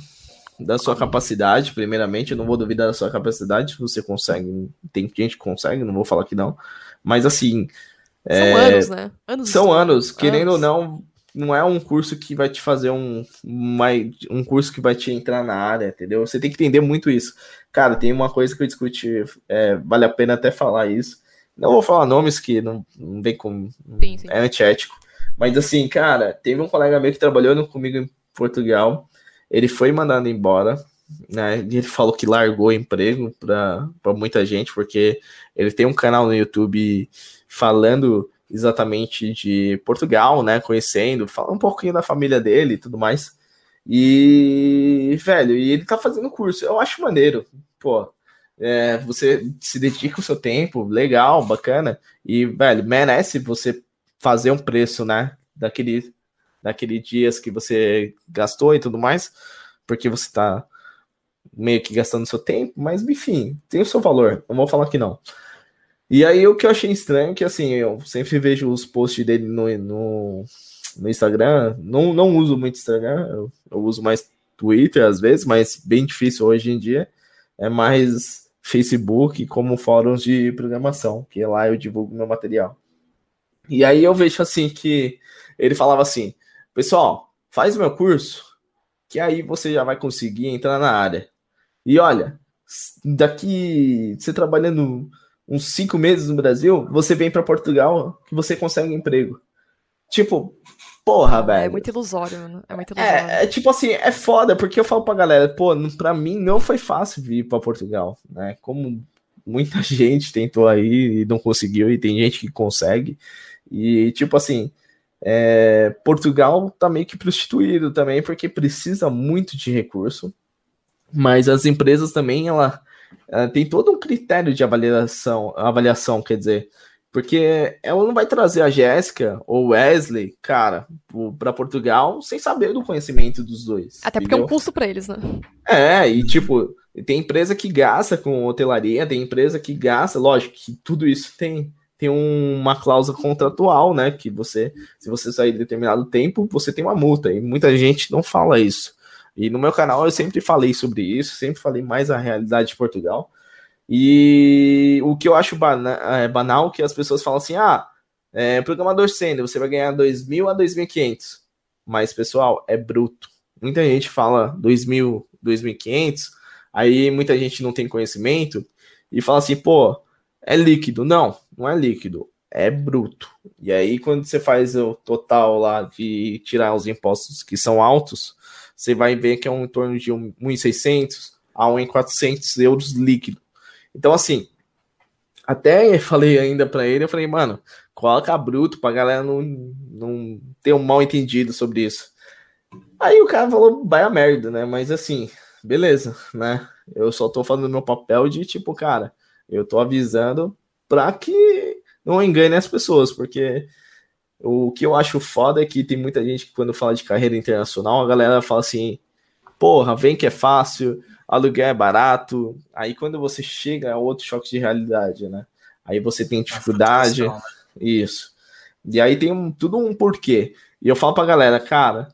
da sua capacidade, primeiramente. Eu não vou duvidar da sua capacidade, se você consegue. Tem gente que consegue, não vou falar que não. Mas assim. São é, anos, né? Anos São anos, querendo ou Anos. não, não é um curso que vai te fazer um, uma- um curso que vai te entrar na área, entendeu? Você tem que entender muito isso. Cara, tem uma coisa que eu discuti, é, vale a pena até falar isso. Não vou falar nomes que não, não vem com. Sim, sim. É antiético. Mas assim, cara, teve um colega meu que trabalhou comigo em Portugal. Ele foi mandado embora, né? E ele falou que largou o emprego para muita gente, porque ele tem um canal no YouTube falando exatamente de Portugal, né? Conhecendo, fala um pouquinho da família dele e tudo mais. E, velho, e ele tá fazendo curso. Eu acho maneiro, pô. É, você se dedica o seu tempo, legal, bacana. E, velho, merece você fazer um preço, né? Daquele, daquele dias que você gastou e tudo mais, porque você tá meio que gastando seu tempo, mas enfim, tem o seu valor. Não vou falar que não. E aí o que eu achei estranho é que assim, eu sempre vejo os posts dele no, no, no Instagram. Não, não uso muito Instagram, eu, eu uso mais Twitter às vezes, mas bem difícil hoje em dia. É mais Facebook como fóruns de programação, que lá eu divulgo meu material. E aí eu vejo assim que ele falava assim: pessoal, faz meu curso, que aí você já vai conseguir entrar na área. E olha, daqui você trabalhando uns cinco meses no Brasil, você vem para Portugal que você consegue emprego. Tipo, porra, velho. É muito ilusório, mano. É muito ilusório. É, é tipo assim, é foda, porque eu falo pra galera, pô, pra mim não foi fácil vir pra Portugal, né? Como muita gente tentou aí e não conseguiu, e tem gente que consegue. E, tipo assim, é, Portugal tá meio que prostituído também, porque precisa muito de recurso, mas as empresas também, ela, ela tem todo um critério de avaliação, avaliação, quer dizer, porque ela não vai trazer a Jéssica ou Wesley, cara, para Portugal sem saber do conhecimento dos dois. Até porque é um custo pra eles, né? É, e tipo, tem empresa que gasta com hotelaria, tem empresa que gasta, lógico que tudo isso tem, tem um- uma cláusula contratual, né? Que você, se você sair de determinado tempo, você tem uma multa, e muita gente não fala isso. E no meu canal eu sempre falei sobre isso, sempre falei mais a realidade de Portugal. E o que eu acho bana é, banal que as pessoas falam assim: ah, é, programador sênior, você vai ganhar 2.000 a 2.500. Mas, pessoal, é bruto. Muita gente fala 2.000, 2.500, aí muita gente não tem conhecimento e fala assim: pô, é líquido. Não, não é líquido, é bruto. E aí, quando você faz o total lá de tirar os impostos que são altos, você vai ver que é um em torno de 1.600 a 1.400 euros líquido. Então, assim, até falei ainda pra ele, eu falei, mano, coloca bruto pra galera não, não ter um mal entendido sobre isso. Aí o cara falou, vai a merda, né? Mas assim, beleza, né? Eu só tô fazendo meu papel de tipo, cara, eu tô avisando pra que não engane as pessoas, porque o que eu acho foda é que tem muita gente que quando fala de carreira internacional, a galera fala assim, porra, vem que é fácil, aluguel é barato. Aí quando você chega é outro choque de realidade, né? Aí você tem dificuldade, isso. E aí tem um, tudo um porquê. E eu falo pra galera, cara,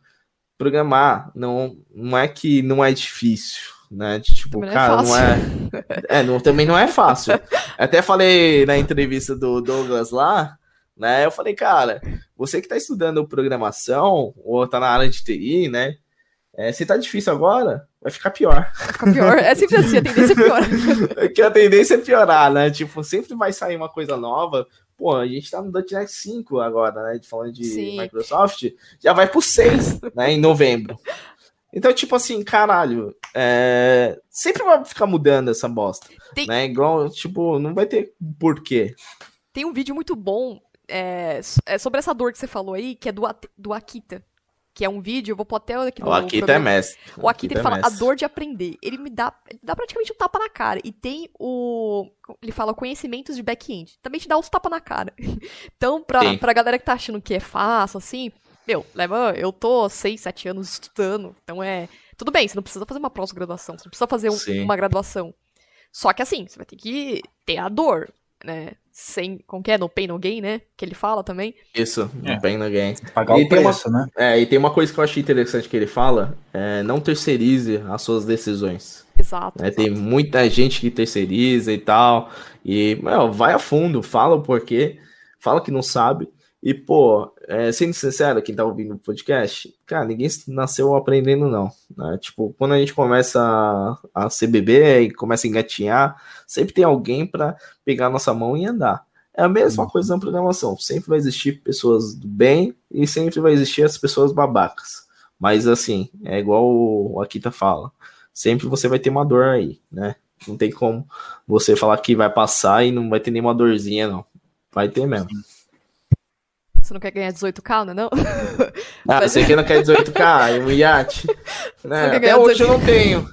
programar não, não é que não é difícil, né? Tipo, Também não é cara, não é. fácil. É, não, também não é fácil. Até falei na entrevista do Douglas lá, né? Eu falei, cara, você que tá estudando programação ou tá na área de TI, né? É, se tá difícil agora, vai ficar pior. Fica pior. É sempre assim, a tendência é pior. que a tendência é piorar, né? Tipo, sempre vai sair uma coisa nova. Pô, a gente tá no .NET 5 agora, né? Falando de Sim. Microsoft, já vai pro 6, né? Em novembro. Então, tipo assim, caralho, é, sempre vai ficar mudando essa bosta. Tem- Né? Igual, tipo, não vai ter porquê. Tem um vídeo muito bom é, é sobre essa dor que você falou aí, que é do, do Akita. Que é um vídeo, eu vou pôr até aqui no O Akita é programa. mestre. O Akita ele é fala a dor de aprender. Ele me dá, ele dá praticamente um tapa na cara. E tem o. Ele fala conhecimentos de back-end. Também te dá uns tapa na cara. Então, pra, Sim. pra galera que tá achando que é fácil, assim, meu, leva. Eu tô 6, 7 anos estudando. Então é. Tudo bem, você não precisa fazer uma pós-graduação, você não precisa fazer um- uma graduação. Só que assim, você vai ter que ter a dor, né? Sem. Como que é? No pain, no gain, né? Que ele fala também. Isso, É. não tem ninguém. Pagar E o tem uma- preço, né? É, e tem uma coisa que eu achei interessante que ele fala: é, não terceirize as suas decisões. Exato. né? Tem muita gente que terceiriza e tal. E, meu, vai a fundo, fala o porquê, fala que não sabe. E, pô, é, sendo sincero, quem tá ouvindo o podcast, cara, ninguém nasceu aprendendo, não. né? Tipo, quando a gente começa a, a ser bebê e começa a engatinhar, sempre tem alguém para pegar a nossa mão e andar. É a mesma coisa na programação. Sempre vai existir pessoas do bem e sempre vai existir as pessoas babacas. Mas, assim, é igual o Akita fala sempre você vai ter uma dor aí, né? Não tem como você falar que vai passar e não vai ter nenhuma dorzinha, não. Vai ter mesmo. Você não quer ganhar 18k, né? Não? Ah, Mas- você que não quer 18k, um iate. Você Né? quer Até ganhar hoje eu não tenho.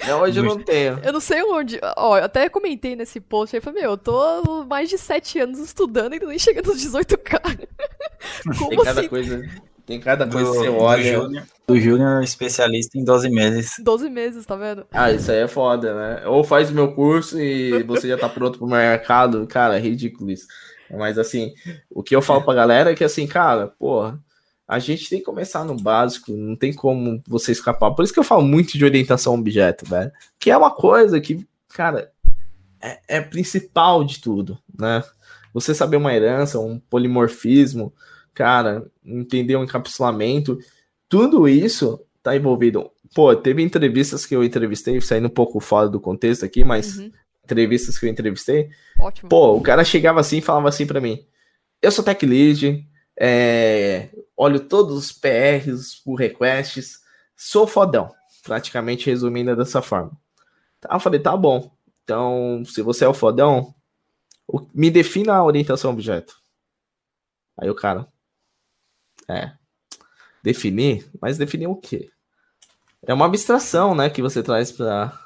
Até hoje eu não tenho. Eu não sei onde. Ó, eu até comentei nesse post aí, falei, meu, eu tô mais de 7 anos estudando e nem chega nos 18k. Como Tem cada assim? coisa, tem cada Do, coisa que você olha. Júnior- do Júnior especialista em 12 meses. 12 meses, tá vendo? Ah, isso aí é foda, né? Ou faz o meu curso e você já tá pronto pro mercado. Cara, é ridículo isso. Mas assim, o que eu falo pra galera é que assim, cara, porra, a gente tem que começar no básico, não tem como você escapar. Por isso que eu falo muito de orientação objeto, velho. Que é uma coisa que, cara, é, é principal de tudo, né? Você saber uma herança, um polimorfismo, cara, entender um encapsulamento, tudo isso tá envolvido. Pô, teve entrevistas que eu entrevistei, saindo um pouco fora do contexto aqui, mas Uhum, entrevistas que eu entrevistei, ótimo. pô, o cara chegava assim e falava assim pra mim: Eu sou tech lead, é, olho todos os PRs, os pull requests, sou fodão. Praticamente resumindo dessa forma. Tá, eu falei: Tá bom. Então, se você é o fodão, me defina a orientação objeto. Aí o cara: É. Definir? Mas definir o quê? É uma abstração, né, que você traz pra.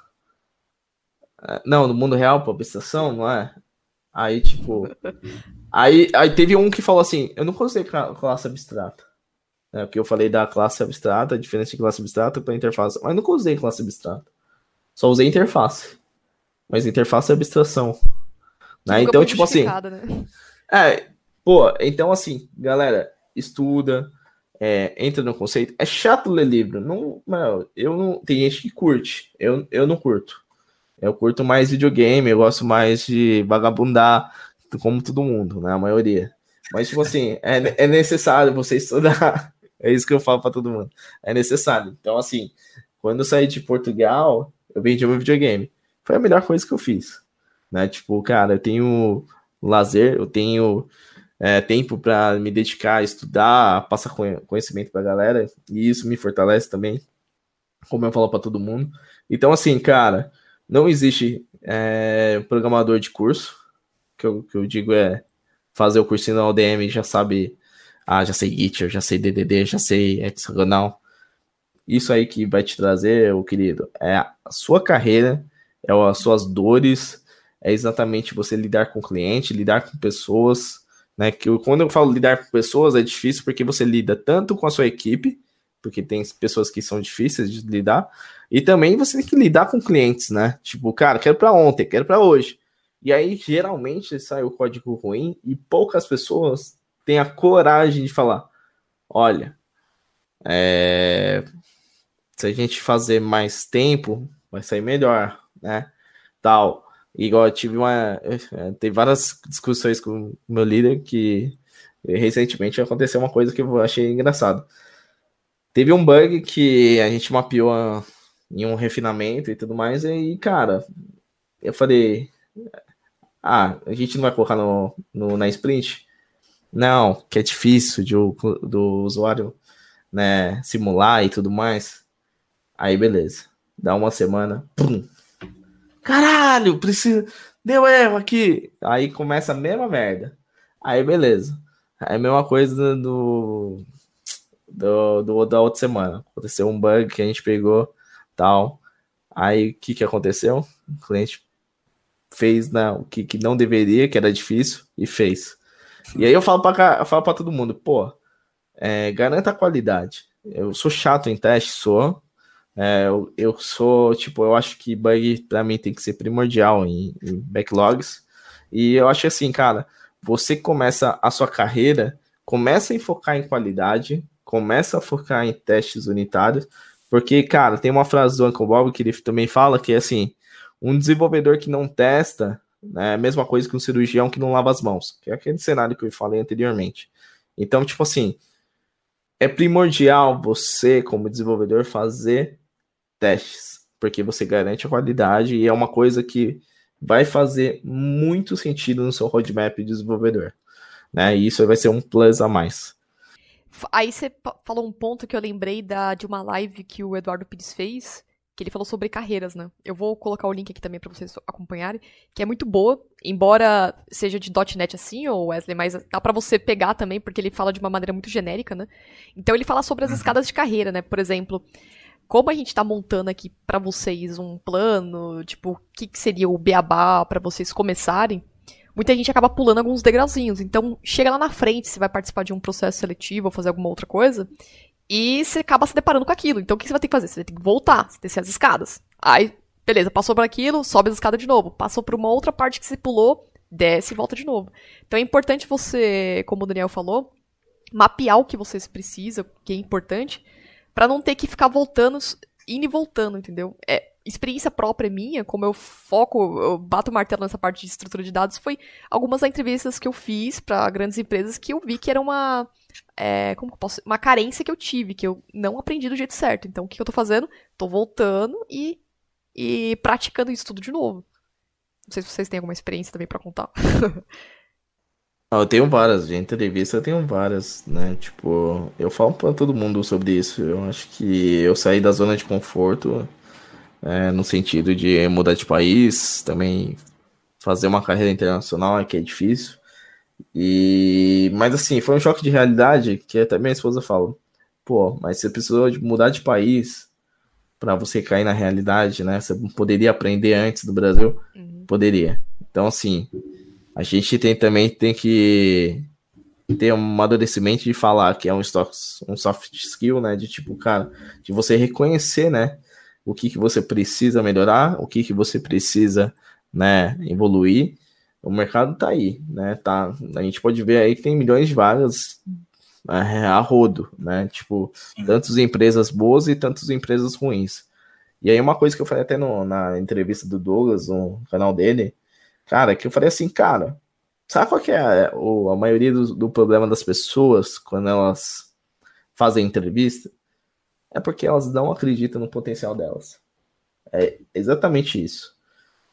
É, Não, no mundo real, pra abstração, não é? Aí, tipo. Aí, aí teve um que falou assim: eu não usei cla- classe abstrata. É, porque eu falei da classe abstrata, a diferença de classe abstrata para interface. Mas nunca usei classe abstrata. Só usei interface. Mas interface é abstração. Né? Então, tipo assim. né? É, pô, então assim, galera, estuda, é, entra no conceito. É chato ler livro. Não, eu não. Tem gente que curte. Eu, eu não curto. Eu curto mais videogame, eu gosto mais de vagabundar, como todo mundo, né? A maioria. Mas, tipo assim, é, é necessário você estudar. É isso que eu falo pra todo mundo. É necessário. Então, assim, quando eu saí de Portugal, eu vendi meu videogame. Foi a melhor coisa que eu fiz. Né? Tipo, cara, eu tenho lazer, eu tenho é, tempo para me dedicar a estudar, passar conhe- conhecimento pra galera, e isso me fortalece também, como eu falo para todo mundo. Então, assim, cara, não existe é, programador de curso, que eu, que eu digo é fazer o cursinho na UDM e já sabe, ah, já sei Git, já sei DDD, já sei hexagonal. Isso aí que vai te trazer, o querido, é a sua carreira, é as suas dores, é exatamente você lidar com cliente, lidar com pessoas, né? Que eu- quando eu falo lidar com pessoas é difícil porque você lida tanto com a sua equipe, porque tem pessoas que são difíceis de lidar, e também você tem que lidar com clientes, né? Tipo, cara, quero para ontem, quero para hoje. E aí geralmente sai o código ruim e poucas pessoas têm a coragem de falar: olha, É, se a gente fazer mais tempo, vai sair melhor, né? Tal. Igual eu tive uma. É, tem várias discussões com o meu líder que recentemente aconteceu uma coisa que eu achei engraçado. Teve um bug que a gente mapeou em um refinamento e tudo mais, e cara, eu falei. Ah, a gente não vai colocar no, no na sprint? Não, que é difícil de, do usuário né, simular e tudo mais. Aí beleza. Dá uma semana. Pum. Caralho, precisa. Deu erro aqui. Aí começa a mesma merda. Aí beleza. Aí a mesma coisa do, do, do da outra semana. Aconteceu um bug que a gente pegou, tal. Aí o que que aconteceu? O cliente fez né, o que, que não deveria, que era difícil, e fez. E aí eu falo para eu falo para todo mundo, pô, é, garanta a qualidade. Eu sou chato em teste, sou. É, eu, eu, sou, tipo, eu acho que bug para mim tem que ser primordial em, em, backlogs. E eu acho assim, cara, você começa a sua carreira, começa a focar em qualidade, começa a focar em testes unitários, porque, cara, tem uma frase do Uncle Bob que ele também fala que é assim: um desenvolvedor que não testa né, é a mesma coisa que um cirurgião que não lava as mãos, que é aquele cenário que eu falei anteriormente. Então, tipo assim, é primordial você, como desenvolvedor, fazer testes, porque você garante a qualidade e é uma coisa que vai fazer muito sentido no seu roadmap de desenvolvedor. Né? E isso vai ser um plus a mais. Aí você falou um ponto que eu lembrei da, de uma live que o Eduardo Pires fez, que ele falou sobre carreiras, né? Eu vou colocar o link aqui também para vocês acompanharem, que é muito boa, embora seja de .NET assim, ou Wesley, mas dá para você pegar também, porque ele fala de uma maneira muito genérica, né? Então ele fala sobre as uhum. escadas de carreira, né? Por exemplo, como a gente tá montando aqui para vocês um plano, tipo, o que, que seria o beabá para vocês começarem, muita gente acaba pulando alguns degrauzinhos. Então, chega lá na frente, você vai participar de um processo seletivo ou fazer alguma outra coisa, e você acaba se deparando com aquilo. Então o que você vai ter que fazer? Você ter que voltar, descer as escadas. Aí, beleza, passou por aquilo, sobe as escadas de novo. Passou por uma outra parte que você pulou, desce e volta de novo. Então é importante você, como o Daniel falou, mapear o que você precisa, o que é importante, para não ter que ficar voltando, indo e voltando, entendeu? É, experiência própria minha, como eu foco, eu bato o martelo nessa parte de estrutura de dados, foi algumas entrevistas que eu fiz para grandes empresas que eu vi que era uma é, como que eu posso, uma carência que eu tive, que eu não aprendi do jeito certo. Então, o que eu tô fazendo? Tô voltando e, e praticando isso tudo de novo. Não sei se vocês têm alguma experiência também para contar. eu tenho várias, de entrevista eu tenho várias, né? Tipo, eu falo para todo mundo sobre isso. Eu acho que eu saí da zona de conforto, é, no sentido de mudar de país, também fazer uma carreira internacional, é que é difícil. E, mas assim, foi um choque de realidade que até minha esposa fala: pô, mas você precisou de mudar de país para você cair na realidade, né? Você poderia aprender antes do Brasil? Uhum. Poderia. Então, assim, a gente tem também tem que ter um amadurecimento de falar que é um, um soft skill, né? De tipo, cara, de você reconhecer, né? O que, que você precisa melhorar, o que, que você precisa, né, evoluir o mercado tá aí, né? Tá, a gente pode ver aí que tem milhões de vagas é, a rodo, né? Tipo, tantas empresas boas e tantas empresas ruins. E aí uma coisa que eu falei até no, na entrevista do Douglas, no canal dele, cara, que eu falei assim, cara, sabe qual que é a, a maioria do, do problema das pessoas quando elas fazem entrevista? É porque elas não acreditam no potencial delas. É exatamente isso.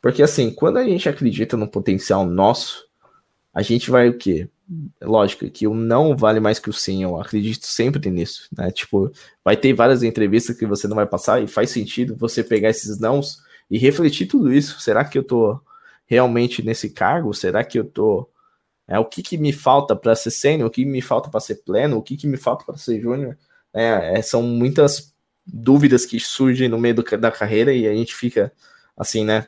Porque assim, quando a gente acredita no potencial nosso, a gente vai o quê? Lógico que o não vale mais que o sim, eu acredito sempre nisso, né? Tipo, vai ter várias entrevistas que você não vai passar e faz sentido você pegar esses nãos e refletir tudo isso. Será que eu tô realmente nesse cargo? Será que eu tô é, o que, que me falta para ser sênior, o que me falta para ser pleno, o que, que me falta para ser júnior. É, é, são muitas dúvidas que surgem no meio do, da carreira e a gente fica assim, né?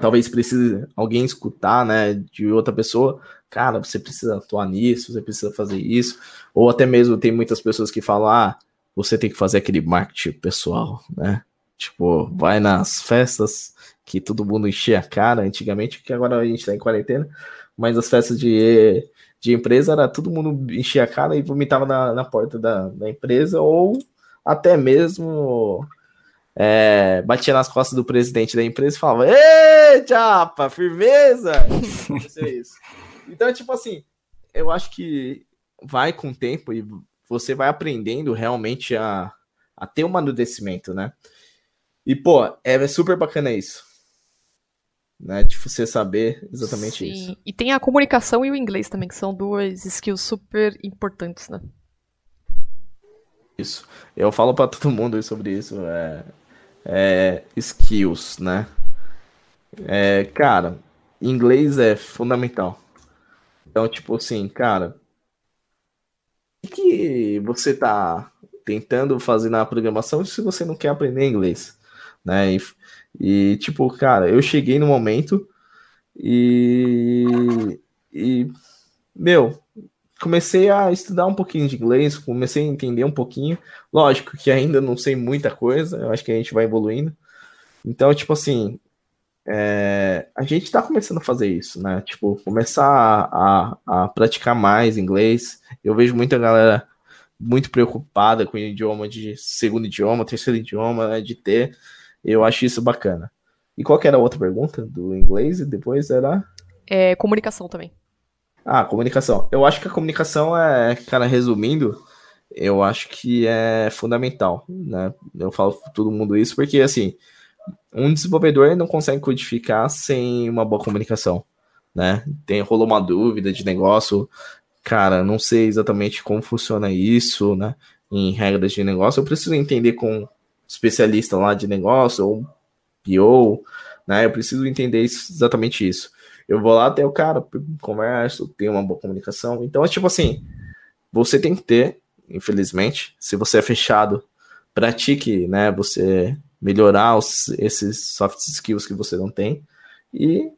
talvez precise alguém escutar, né, de outra pessoa, cara, você precisa atuar nisso, você precisa fazer isso, ou até mesmo tem muitas pessoas que falam, ah, você tem que fazer aquele marketing pessoal, né, tipo, vai nas festas que todo mundo enchia a cara antigamente, que agora a gente tá em quarentena, mas as festas de, de empresa era todo mundo enchia a cara e vomitava na, na porta da, da empresa, ou até mesmo é, batia nas costas do presidente da empresa e falava: Ê, chapa, firmeza! Então, tipo assim, eu acho que vai com o tempo e você vai aprendendo realmente a, a ter um amadurecimento, né? E, pô, é super bacana isso. Né, de você saber exatamente Sim. isso. E tem a comunicação e o inglês também, que são duas skills super importantes, né? Isso. Eu falo para todo mundo sobre isso. É, é, skills, né? É, cara, inglês é fundamental. Então, tipo assim, cara, o que você tá tentando fazer na programação se você não quer aprender inglês, né? E, e tipo, cara, eu cheguei no momento e, e meu, comecei a estudar um pouquinho de inglês, comecei a entender um pouquinho. Lógico que ainda não sei muita coisa, eu acho que a gente vai evoluindo. Então, tipo assim, é, a gente tá começando a fazer isso, né? Tipo, começar a, a, a, praticar mais inglês. Eu vejo muita galera muito preocupada com o idioma de segundo idioma, terceiro idioma, né, de ter. Eu acho isso bacana. E qual que era a outra pergunta do inglês? E depois era. É, comunicação também. Ah, comunicação. Eu acho que a comunicação é, cara, resumindo, eu acho que é fundamental, né? Eu falo para todo mundo isso porque, assim, um desenvolvedor não consegue codificar sem uma boa comunicação, né? Tem, rolou uma dúvida de negócio, cara, não sei exatamente como funciona isso, né? Em regras de negócio, eu preciso entender com especialista lá de negócio ou PO, né? Eu preciso entender isso, exatamente isso. Eu vou lá até o cara, converso, tenho uma boa comunicação. Então é tipo assim, você tem que ter, infelizmente, se você é fechado, pratique, né? Você melhorar os, esses soft skills que você não tem e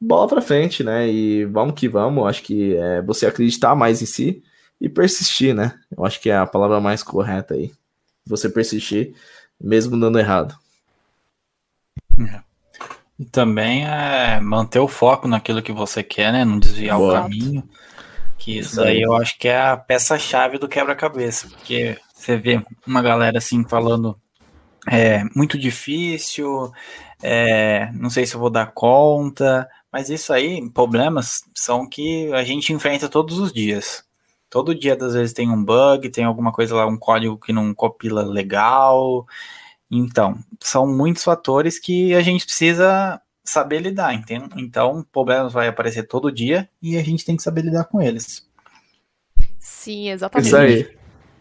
bola para frente, né? E vamos que vamos. Acho que é você acreditar mais em si e persistir, né? Eu acho que é a palavra mais correta aí. Você persistir, mesmo dando errado. É. E também é manter o foco naquilo que você quer, né? Não desviar Boa. o caminho. Que isso aí eu acho que é a peça-chave do quebra-cabeça. Porque você vê uma galera assim falando é muito difícil, é, não sei se eu vou dar conta, mas isso aí, problemas são que a gente enfrenta todos os dias. Todo dia, às vezes, tem um bug, tem alguma coisa lá, um código que não copila legal. Então, são muitos fatores que a gente precisa saber lidar, entende? Então, problemas vai aparecer todo dia e a gente tem que saber lidar com eles. Sim, exatamente. Isso aí.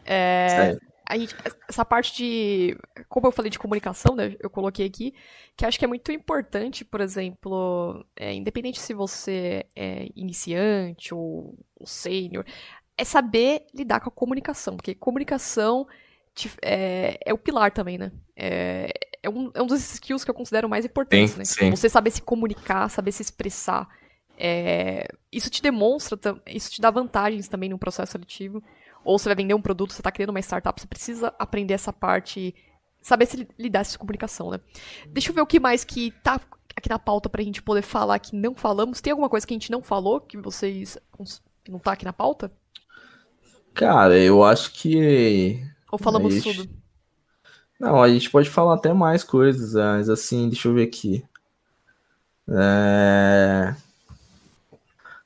É, Isso aí. A gente, essa parte de. Como eu falei de comunicação, né? Eu coloquei aqui, que acho que é muito importante, por exemplo, é, independente se você é iniciante ou, ou sênior, é saber lidar com a comunicação, porque comunicação é, é, o pilar também, né? É, é, um, é um dos skills que eu considero mais importantes, sim, né? Sim. Você saber se comunicar, saber se expressar. É, isso te demonstra, isso te dá vantagens também no processo seletivo. Ou você vai vender um produto, você está criando uma startup, você precisa aprender essa parte, saber se lidar com essa comunicação, né? Deixa eu ver o que mais que tá aqui na pauta pra gente poder falar que não falamos. Tem alguma coisa que a gente não falou que vocês que não tá aqui na pauta? Cara, eu acho que ou falamos gente... tudo? Não, a gente pode falar até mais coisas, mas assim, deixa eu ver aqui. É...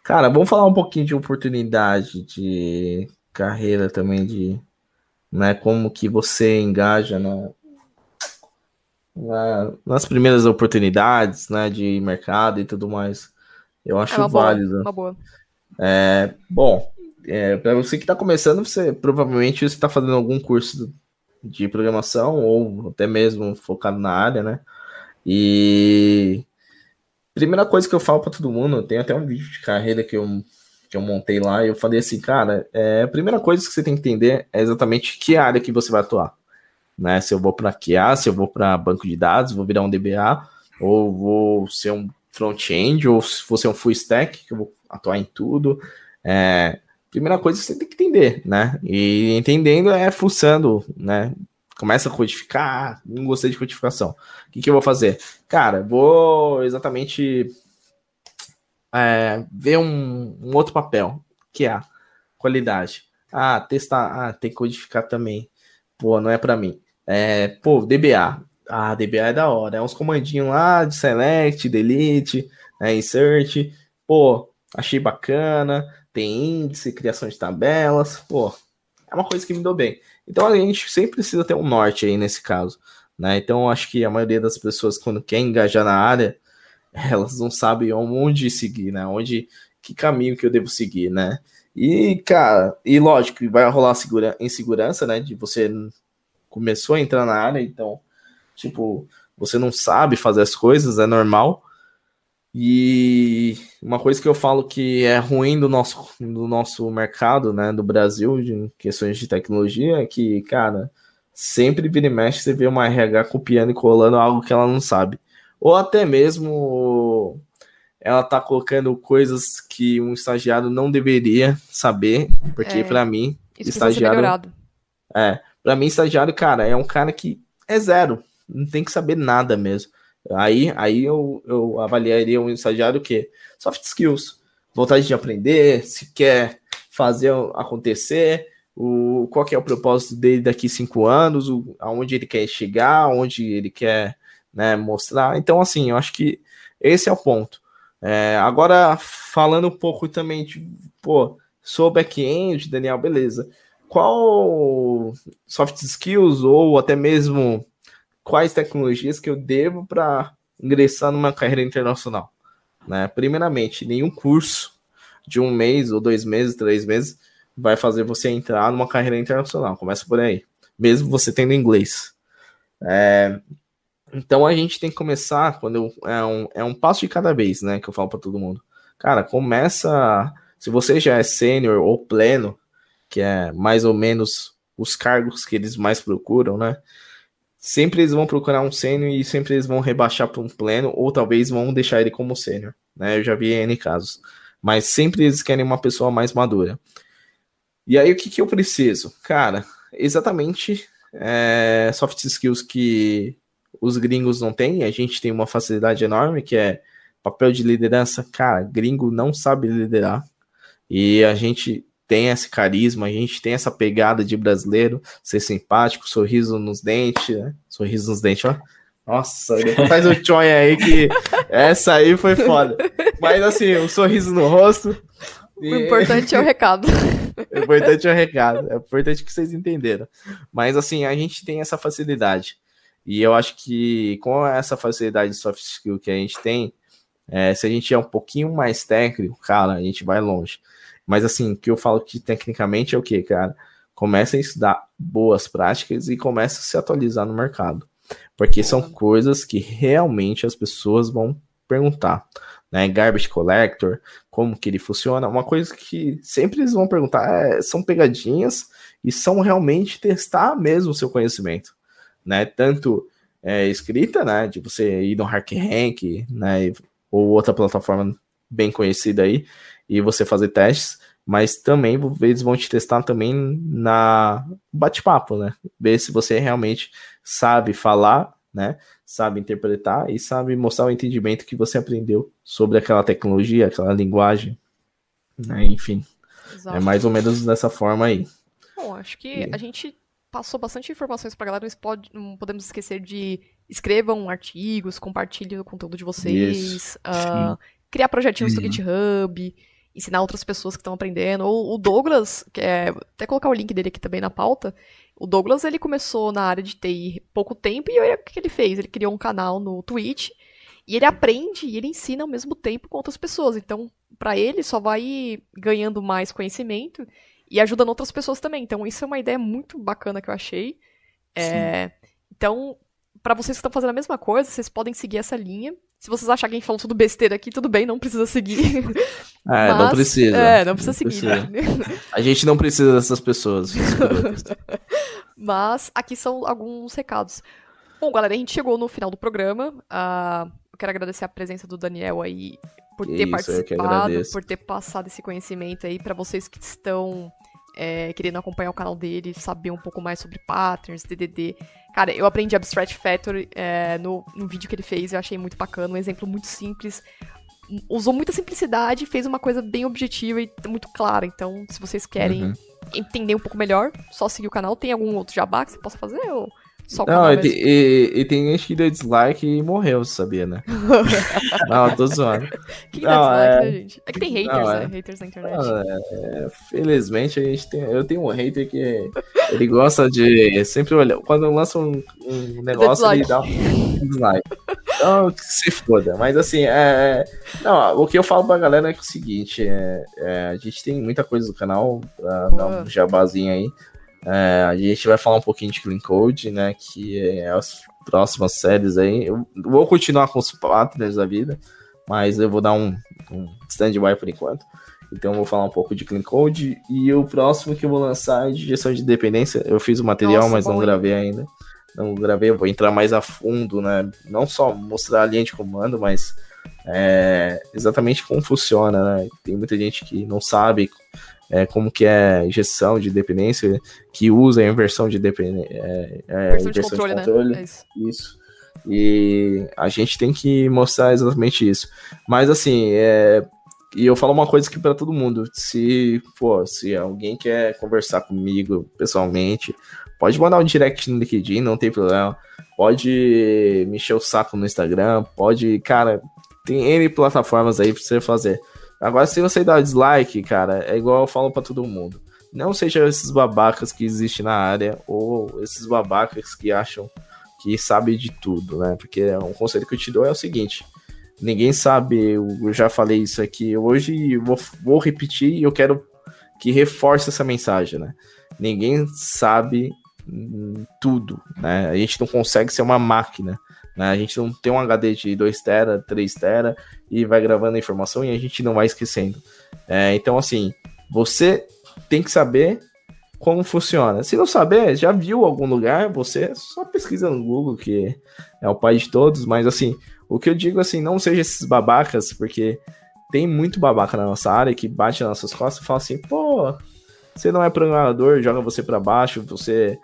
Cara, vamos falar um pouquinho de oportunidade de carreira também, de né, como que você engaja na, na, nas primeiras oportunidades né, de mercado e tudo mais. Eu acho é válido. Boa, uma boa. É, bom, é, para você que está começando, você provavelmente você está fazendo algum curso de programação ou até mesmo focado na área, né? E primeira coisa que eu falo para todo mundo, tem até um vídeo de carreira que eu, que eu montei lá, e eu falei assim, cara, é, a primeira coisa que você tem que entender é exatamente que área que você vai atuar. Né? Se eu vou para QA, se eu vou para banco de dados, vou virar um DBA, ou vou ser um front-end, ou se for ser um full stack, que eu vou atuar em tudo. É, primeira coisa que você tem que entender, né? E entendendo é fuçando, né? Começa a codificar, não gostei de codificação. O que, que eu vou fazer? Cara, vou exatamente é, ver um, um, outro papel. que é A? Qualidade. Ah, testar. Ah, tem que codificar também. Pô, não é para mim. É, pô, DBA. Ah, DBA é da hora. É uns comandinhos lá de select, delete, né, insert. Pô, achei bacana. Tem índice, criação de tabelas. Pô, é uma coisa que me deu bem. Então a gente sempre precisa ter um norte aí nesse caso. Né? Então acho que a maioria das pessoas, quando quer engajar na área, elas não sabem onde seguir, né? Onde, que caminho que eu devo seguir, né? E, cara, e lógico, vai rolar segura, insegurança, né? De você começou a entrar na área, então, tipo, você não sabe fazer as coisas, é normal. E uma coisa que eu falo que é ruim do nosso, do nosso mercado, né, do Brasil, de questões de tecnologia, é que, cara, sempre vira e mexe você vê uma RH copiando e colando algo que ela não sabe. Ou até mesmo ela tá colocando coisas que um estagiário não deveria saber, porque é, para mim, estagiário É, para mim estagiário, cara, é um cara que é zero, não tem que saber nada mesmo. Aí, aí eu, eu avaliaria um estagiário o quê? Soft skills, vontade de aprender, se quer fazer acontecer, o, qual que é o propósito dele daqui cinco anos, o, aonde ele quer chegar, aonde ele quer né, mostrar. Então, assim, eu acho que esse é o ponto. É, agora, falando um pouco também de, pô, sou back-end, Daniel, beleza. Qual soft skills ou até mesmo quais tecnologias que eu devo para ingressar numa carreira internacional? Né? Primeiramente, nenhum curso de um mês ou dois meses, três meses vai fazer você entrar numa carreira internacional. Começa por aí, mesmo você tendo inglês. É, então a gente tem que começar quando eu, é, um, é um passo de cada vez, né? Que eu falo para todo mundo. Cara, começa. Se você já é sênior ou pleno, que é mais ou menos os cargos que eles mais procuram, né? Sempre eles vão procurar um sênior e sempre eles vão rebaixar para um pleno, ou talvez vão deixar ele como sênior, né? Eu já vi N casos. Mas sempre eles querem uma pessoa mais madura. E aí o que, que eu preciso? Cara, exatamente é, soft skills que os gringos não têm, a gente tem uma facilidade enorme, que é papel de liderança. Cara, gringo não sabe liderar. E a gente tem esse carisma, a gente tem essa pegada de brasileiro, ser simpático, sorriso nos dentes, né? Sorriso nos dentes, ó. Nossa, faz o tchoi aí que essa aí foi foda. Mas assim, um sorriso no rosto. O importante é o recado. O importante é o recado. É importante que vocês entenderam. Mas assim, a gente tem essa facilidade. E eu acho que com essa facilidade de soft skill que a gente tem, é, se a gente é um pouquinho mais técnico, cara, a gente vai longe. Mas assim, o que eu falo que tecnicamente é o que, cara? Começa a estudar boas práticas e começa a se atualizar no mercado. Porque são coisas que realmente as pessoas vão perguntar. Né? Garbage collector, como que ele funciona, uma coisa que sempre eles vão perguntar, é, são pegadinhas e são realmente testar mesmo o seu conhecimento né? Tanto é, escrita, né? De você ir no Hack Rank, né? Ou outra plataforma bem conhecida aí, e você fazer testes, mas também eles vão te testar também na bate-papo, né? Ver se você realmente sabe falar, né? Sabe interpretar e sabe mostrar o entendimento que você aprendeu sobre aquela tecnologia, aquela linguagem, né? Enfim, Exato. é mais ou menos dessa forma aí. Bom, acho que e... a gente passou bastante informações pra galera, mas pode, não podemos esquecer de escrevam artigos, compartilhem o conteúdo de vocês, uh, criar projetinhos uhum. do GitHub, ensinar outras pessoas que estão aprendendo. Ou o Douglas, que é, até colocar o link dele aqui também na pauta, o Douglas ele começou na área de TI pouco tempo e olha o que ele fez, ele criou um canal no Twitch e ele aprende e ele ensina ao mesmo tempo com outras pessoas. Então, para ele só vai ganhando mais conhecimento e ajudando outras pessoas também. Então, isso é uma ideia muito bacana que eu achei. É, então, para vocês que estão fazendo a mesma coisa, vocês podem seguir essa linha. Se vocês acharem que a gente falou tudo besteira aqui, tudo bem, não precisa seguir. É, Mas, não precisa. É, não precisa não seguir. Precisa. A gente não precisa dessas pessoas. Mas aqui são alguns recados. Bom, galera, a gente chegou no final do programa. Uh, eu quero agradecer a presença do Daniel aí por ter Isso, participado, por ter passado esse conhecimento aí para vocês que estão é, querendo acompanhar o canal dele, saber um pouco mais sobre patterns, DDD. Cara, eu aprendi Abstract Factory é, no, no vídeo que ele fez, eu achei muito bacana, um exemplo muito simples. usou muita simplicidade fez uma coisa bem objetiva e muito clara. Então, se vocês querem Uhum. entender um pouco melhor, só seguir o canal. Tem algum outro jabá que você possa fazer? Ou só Não, e, e- e tem gente que deu dislike e morreu, sabia, né? Não, tô zoando. Que dá Não, dislike, é- né, gente? É que tem haters, Não, né? é- Haters na internet. Ah, é, felizmente a gente tem. Eu tenho um hater que ele gosta de sempre olhar. Quando lança um, um negócio, ele dá um dislike. Então, se foda. Mas assim, é, é- não, o que eu falo pra galera é, que é o seguinte: é, é, a gente tem muita coisa no canal, pra dar um jabazinho aí. É, a gente vai falar um pouquinho de Clean Code, né? Que é as próximas séries aí. Eu vou continuar com os partners da vida, mas eu vou dar um, um stand-by por enquanto. Então eu vou falar um pouco de Clean Code. E o próximo que eu vou lançar é de gestão de dependência. Eu fiz o material, Nossa, mas não gravei ainda. Não gravei, vou entrar mais a fundo, né? Não só mostrar a linha de comando, mas é, exatamente como funciona, né? Tem muita gente que não sabe é, como que é gestão de dependência, que usa a inversão de dependência. É, é, Versão de inversão controle, né? É isso. isso. E a gente tem que mostrar exatamente isso. Mas assim, é... e eu falo uma coisa aqui para todo mundo. Se, pô, se alguém quer conversar comigo pessoalmente, pode mandar um direct no LinkedIn, não tem problema. Pode me encher o saco no Instagram, pode, cara, tem N plataformas aí pra você fazer. Agora, se você dá dislike, cara, é igual eu falo pra todo mundo. Não seja esses babacas que existem na área, ou esses babacas que acham que sabe de tudo, né? Porque um conselho que eu te dou é o seguinte: ninguém sabe, eu já falei isso aqui hoje vou, vou repetir e eu quero que reforce essa mensagem, né? Ninguém sabe hum, tudo, né? A gente não consegue ser uma máquina, né? A gente não tem um HD de 2 tera, 3 tera e vai gravando a informação e a gente não vai esquecendo. É, então, assim, você tem que saber como funciona. Se não saber, já viu algum lugar, você só pesquisa no Google, que é o pai de todos, mas assim, o que eu digo assim, não seja esses babacas, porque tem muito babaca na nossa área que bate nas nossas costas e fala assim, pô, você não é programador, joga você para baixo, você.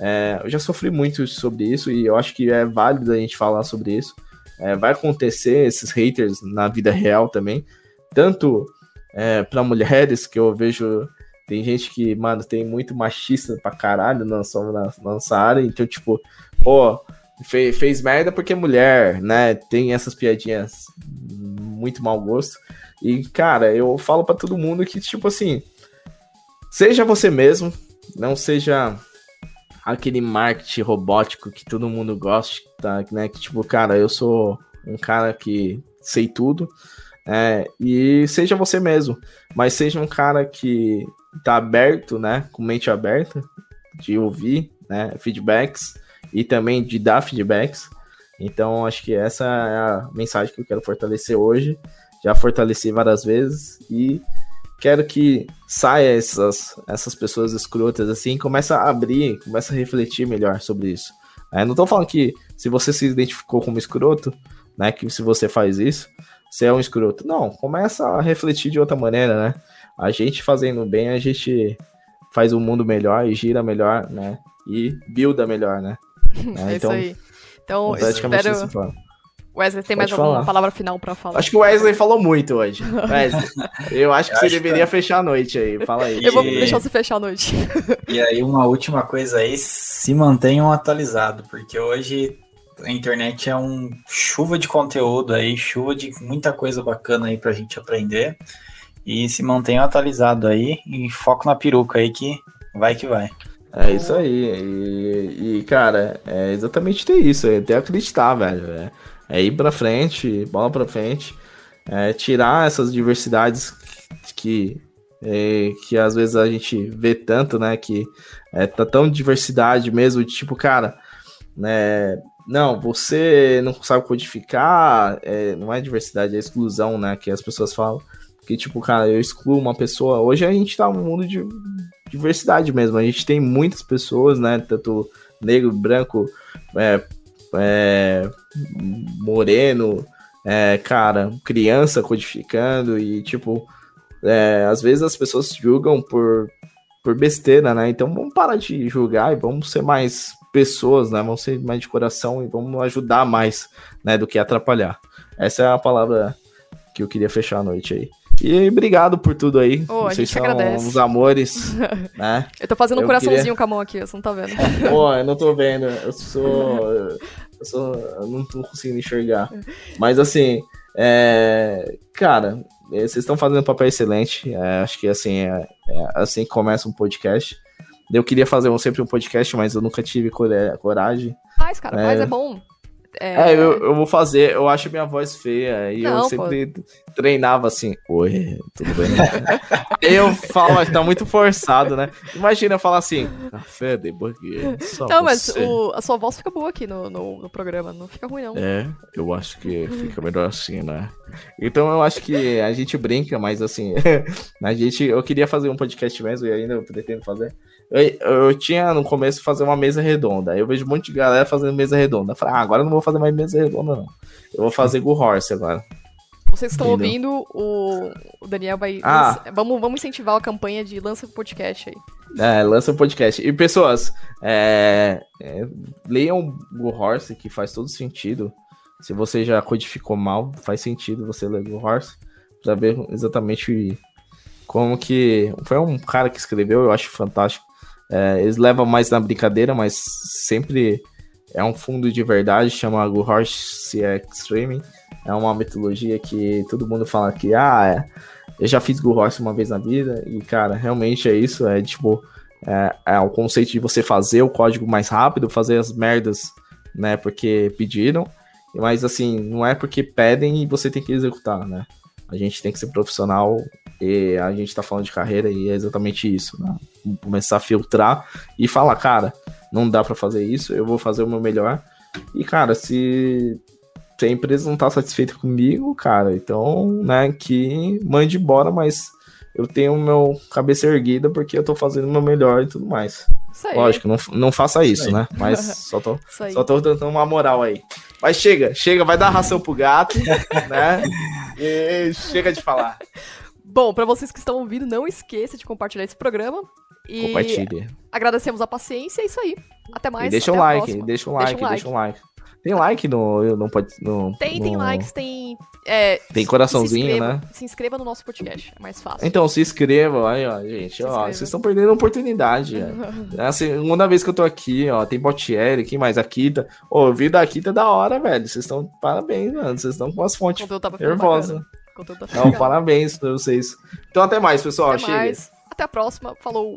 É, eu já sofri muito sobre isso e eu acho que é válido a gente falar sobre isso. É, vai acontecer esses haters na vida real também, tanto é, para mulheres que eu vejo tem gente que, mano, tem muito machista pra caralho na nossa, na, nossa área. Então, tipo, pô, fez, fez merda porque é mulher, né? Tem essas piadinhas muito mau gosto. E, cara, eu falo pra todo mundo que, tipo assim, seja você mesmo, não seja aquele marketing robótico que todo mundo gosta, tá? Né? Que, tipo, cara, eu sou um cara que sei tudo. É, e seja você mesmo, mas seja um cara que tá aberto, né, com mente aberta, de ouvir, né, feedbacks e também de dar feedbacks. Então, acho que essa é a mensagem que eu quero fortalecer hoje. Já fortaleci várias vezes e quero que saia essas, essas pessoas escrotas assim, começa a abrir, começa a refletir melhor sobre isso. É, não tô falando que se você se identificou como escroto, né, que se você faz isso, você é um escroto. Não, começa a refletir de outra maneira, né? A gente fazendo bem, a gente faz o mundo melhor e gira melhor, né? E builda melhor, né? É, isso aí. Então, praticamente espero... Wesley, tem mais Pode alguma falar. palavra final pra falar? Acho que o Wesley falou muito hoje. Wesley, eu acho que Eu você acho deveria que- fechar a noite aí. Fala aí. Eu vou deixar você fechar a noite. E aí, uma última coisa aí, se mantenham atualizados, porque hoje a internet é um chuva de conteúdo aí, chuva de muita coisa bacana aí pra gente aprender. E se mantenham atualizados aí e foco na peruca aí que vai que vai. É isso aí. E, e, cara, é exatamente ter isso. É ter acreditar, velho. É, é ir pra frente, bola pra frente. É tirar essas diversidades que, é, que às vezes a gente vê tanto, né? Que é, tá tão diversidade mesmo, de tipo, cara, né? Não, você não sabe codificar, é, não é diversidade, é exclusão, né? Que as pessoas falam. Que, tipo, cara, eu excluo uma pessoa. Hoje a gente tá num mundo de diversidade mesmo. A gente tem muitas pessoas, né? Tanto negro, branco, é, é, moreno, é, cara, criança codificando e, tipo, é, às vezes as pessoas julgam por, por besteira, né? Então vamos parar de julgar e vamos ser mais pessoas, né? Vamos ser mais de coração e vamos ajudar mais, né? Do que atrapalhar. Essa é a palavra que eu queria fechar a noite aí. E obrigado por tudo aí. Oh, a Vocês gente são agradece. os amores, né? Eu tô fazendo um Eu coraçãozinho queria- com a mão aqui, você não tá vendo. Pô, eu não tô vendo. Eu sou. Eu sou. Eu não tô conseguindo enxergar. Mas assim, é, cara, é, vocês estão fazendo um papel excelente. É, acho que assim, é, é assim que começa um podcast. Eu queria fazer um- sempre um podcast, mas eu nunca tive coragem. Faz, cara, É. faz, é bom. É, eu, eu vou fazer, eu acho minha voz feia. E Não, eu pô. sempre treinava assim, oi, tudo bem? eu falo, tá muito forçado, né? Imagina eu falar assim, café de burger. só Não, mas você." o- a sua voz fica boa aqui no, no, no programa, não fica ruim, não. É, eu acho que fica melhor assim, né? Então eu acho que a gente brinca, mas assim, a gente. Eu queria fazer um podcast mesmo e ainda eu pretendo fazer. Eu, eu tinha no começo fazer uma mesa redonda. Aí eu vejo um monte de galera fazendo mesa redonda. Eu falei, ah, agora eu não vou fazer mais mesa redonda, não. Eu vou fazer Go Horse agora. Vocês estão ouvindo, o, o Daniel vai. Ah. vamos, vamos incentivar a campanha de lança podcast aí. É, lança um podcast. E pessoas, é, é, leiam Go Horse, que faz todo sentido. Se você já codificou mal, faz sentido você ler Go Horse. Pra ver exatamente como que. Foi um cara que escreveu, eu acho fantástico. É, eles levam mais na brincadeira, mas sempre é um fundo de verdade, chama Horse Extreme. É uma mitologia que todo mundo fala que, ah, é, eu já fiz Horse uma vez na vida, e cara, realmente é isso, é tipo, é, é o conceito de você fazer o código mais rápido, fazer as merdas, né, porque pediram, mas assim, não é porque pedem e você tem que executar, né? A gente tem que ser profissional e a gente tá falando de carreira e é exatamente isso, né? Começar a filtrar e falar, cara, não dá pra fazer isso, eu vou fazer o meu melhor. E, cara, se, se a empresa não tá satisfeita comigo, cara, então, né, que mande embora, mas eu tenho meu cabeça erguida porque eu tô fazendo o meu melhor e tudo mais. Isso. Lógico, não, não faça isso, aí. né? Mas só tô, Isso só tô dando uma moral aí. Mas chega, chega, vai dar ração pro gato, né? E chega de falar. Bom, pra vocês que estão ouvindo, não esqueça de compartilhar esse programa. E Compartilhe. agradecemos a paciência, é isso aí. Até mais. E deixa um até a like, deixa um Deixa like, um deixa um like. Tem like no. Não pode. No, Tem, tem no- likes, tem. é, Tem coraçãozinho, se inscreva- né? Se inscreva no nosso podcast, é mais fácil. Então se inscrevam aí, ó, gente. Se Ó, inscreva. vocês estão perdendo a oportunidade. É a segunda vez que eu tô aqui, ó. Tem Botieri, quem mais? A Kita. Ô, o vídeo da Kita é da hora, velho. Vocês estão. Parabéns, mano. Vocês estão com as fontes nervosas. bacana. O conteúdo ficando Não, legal. parabéns pra vocês. Então até mais, pessoal. Até Chega. mais. Até a próxima. Falou.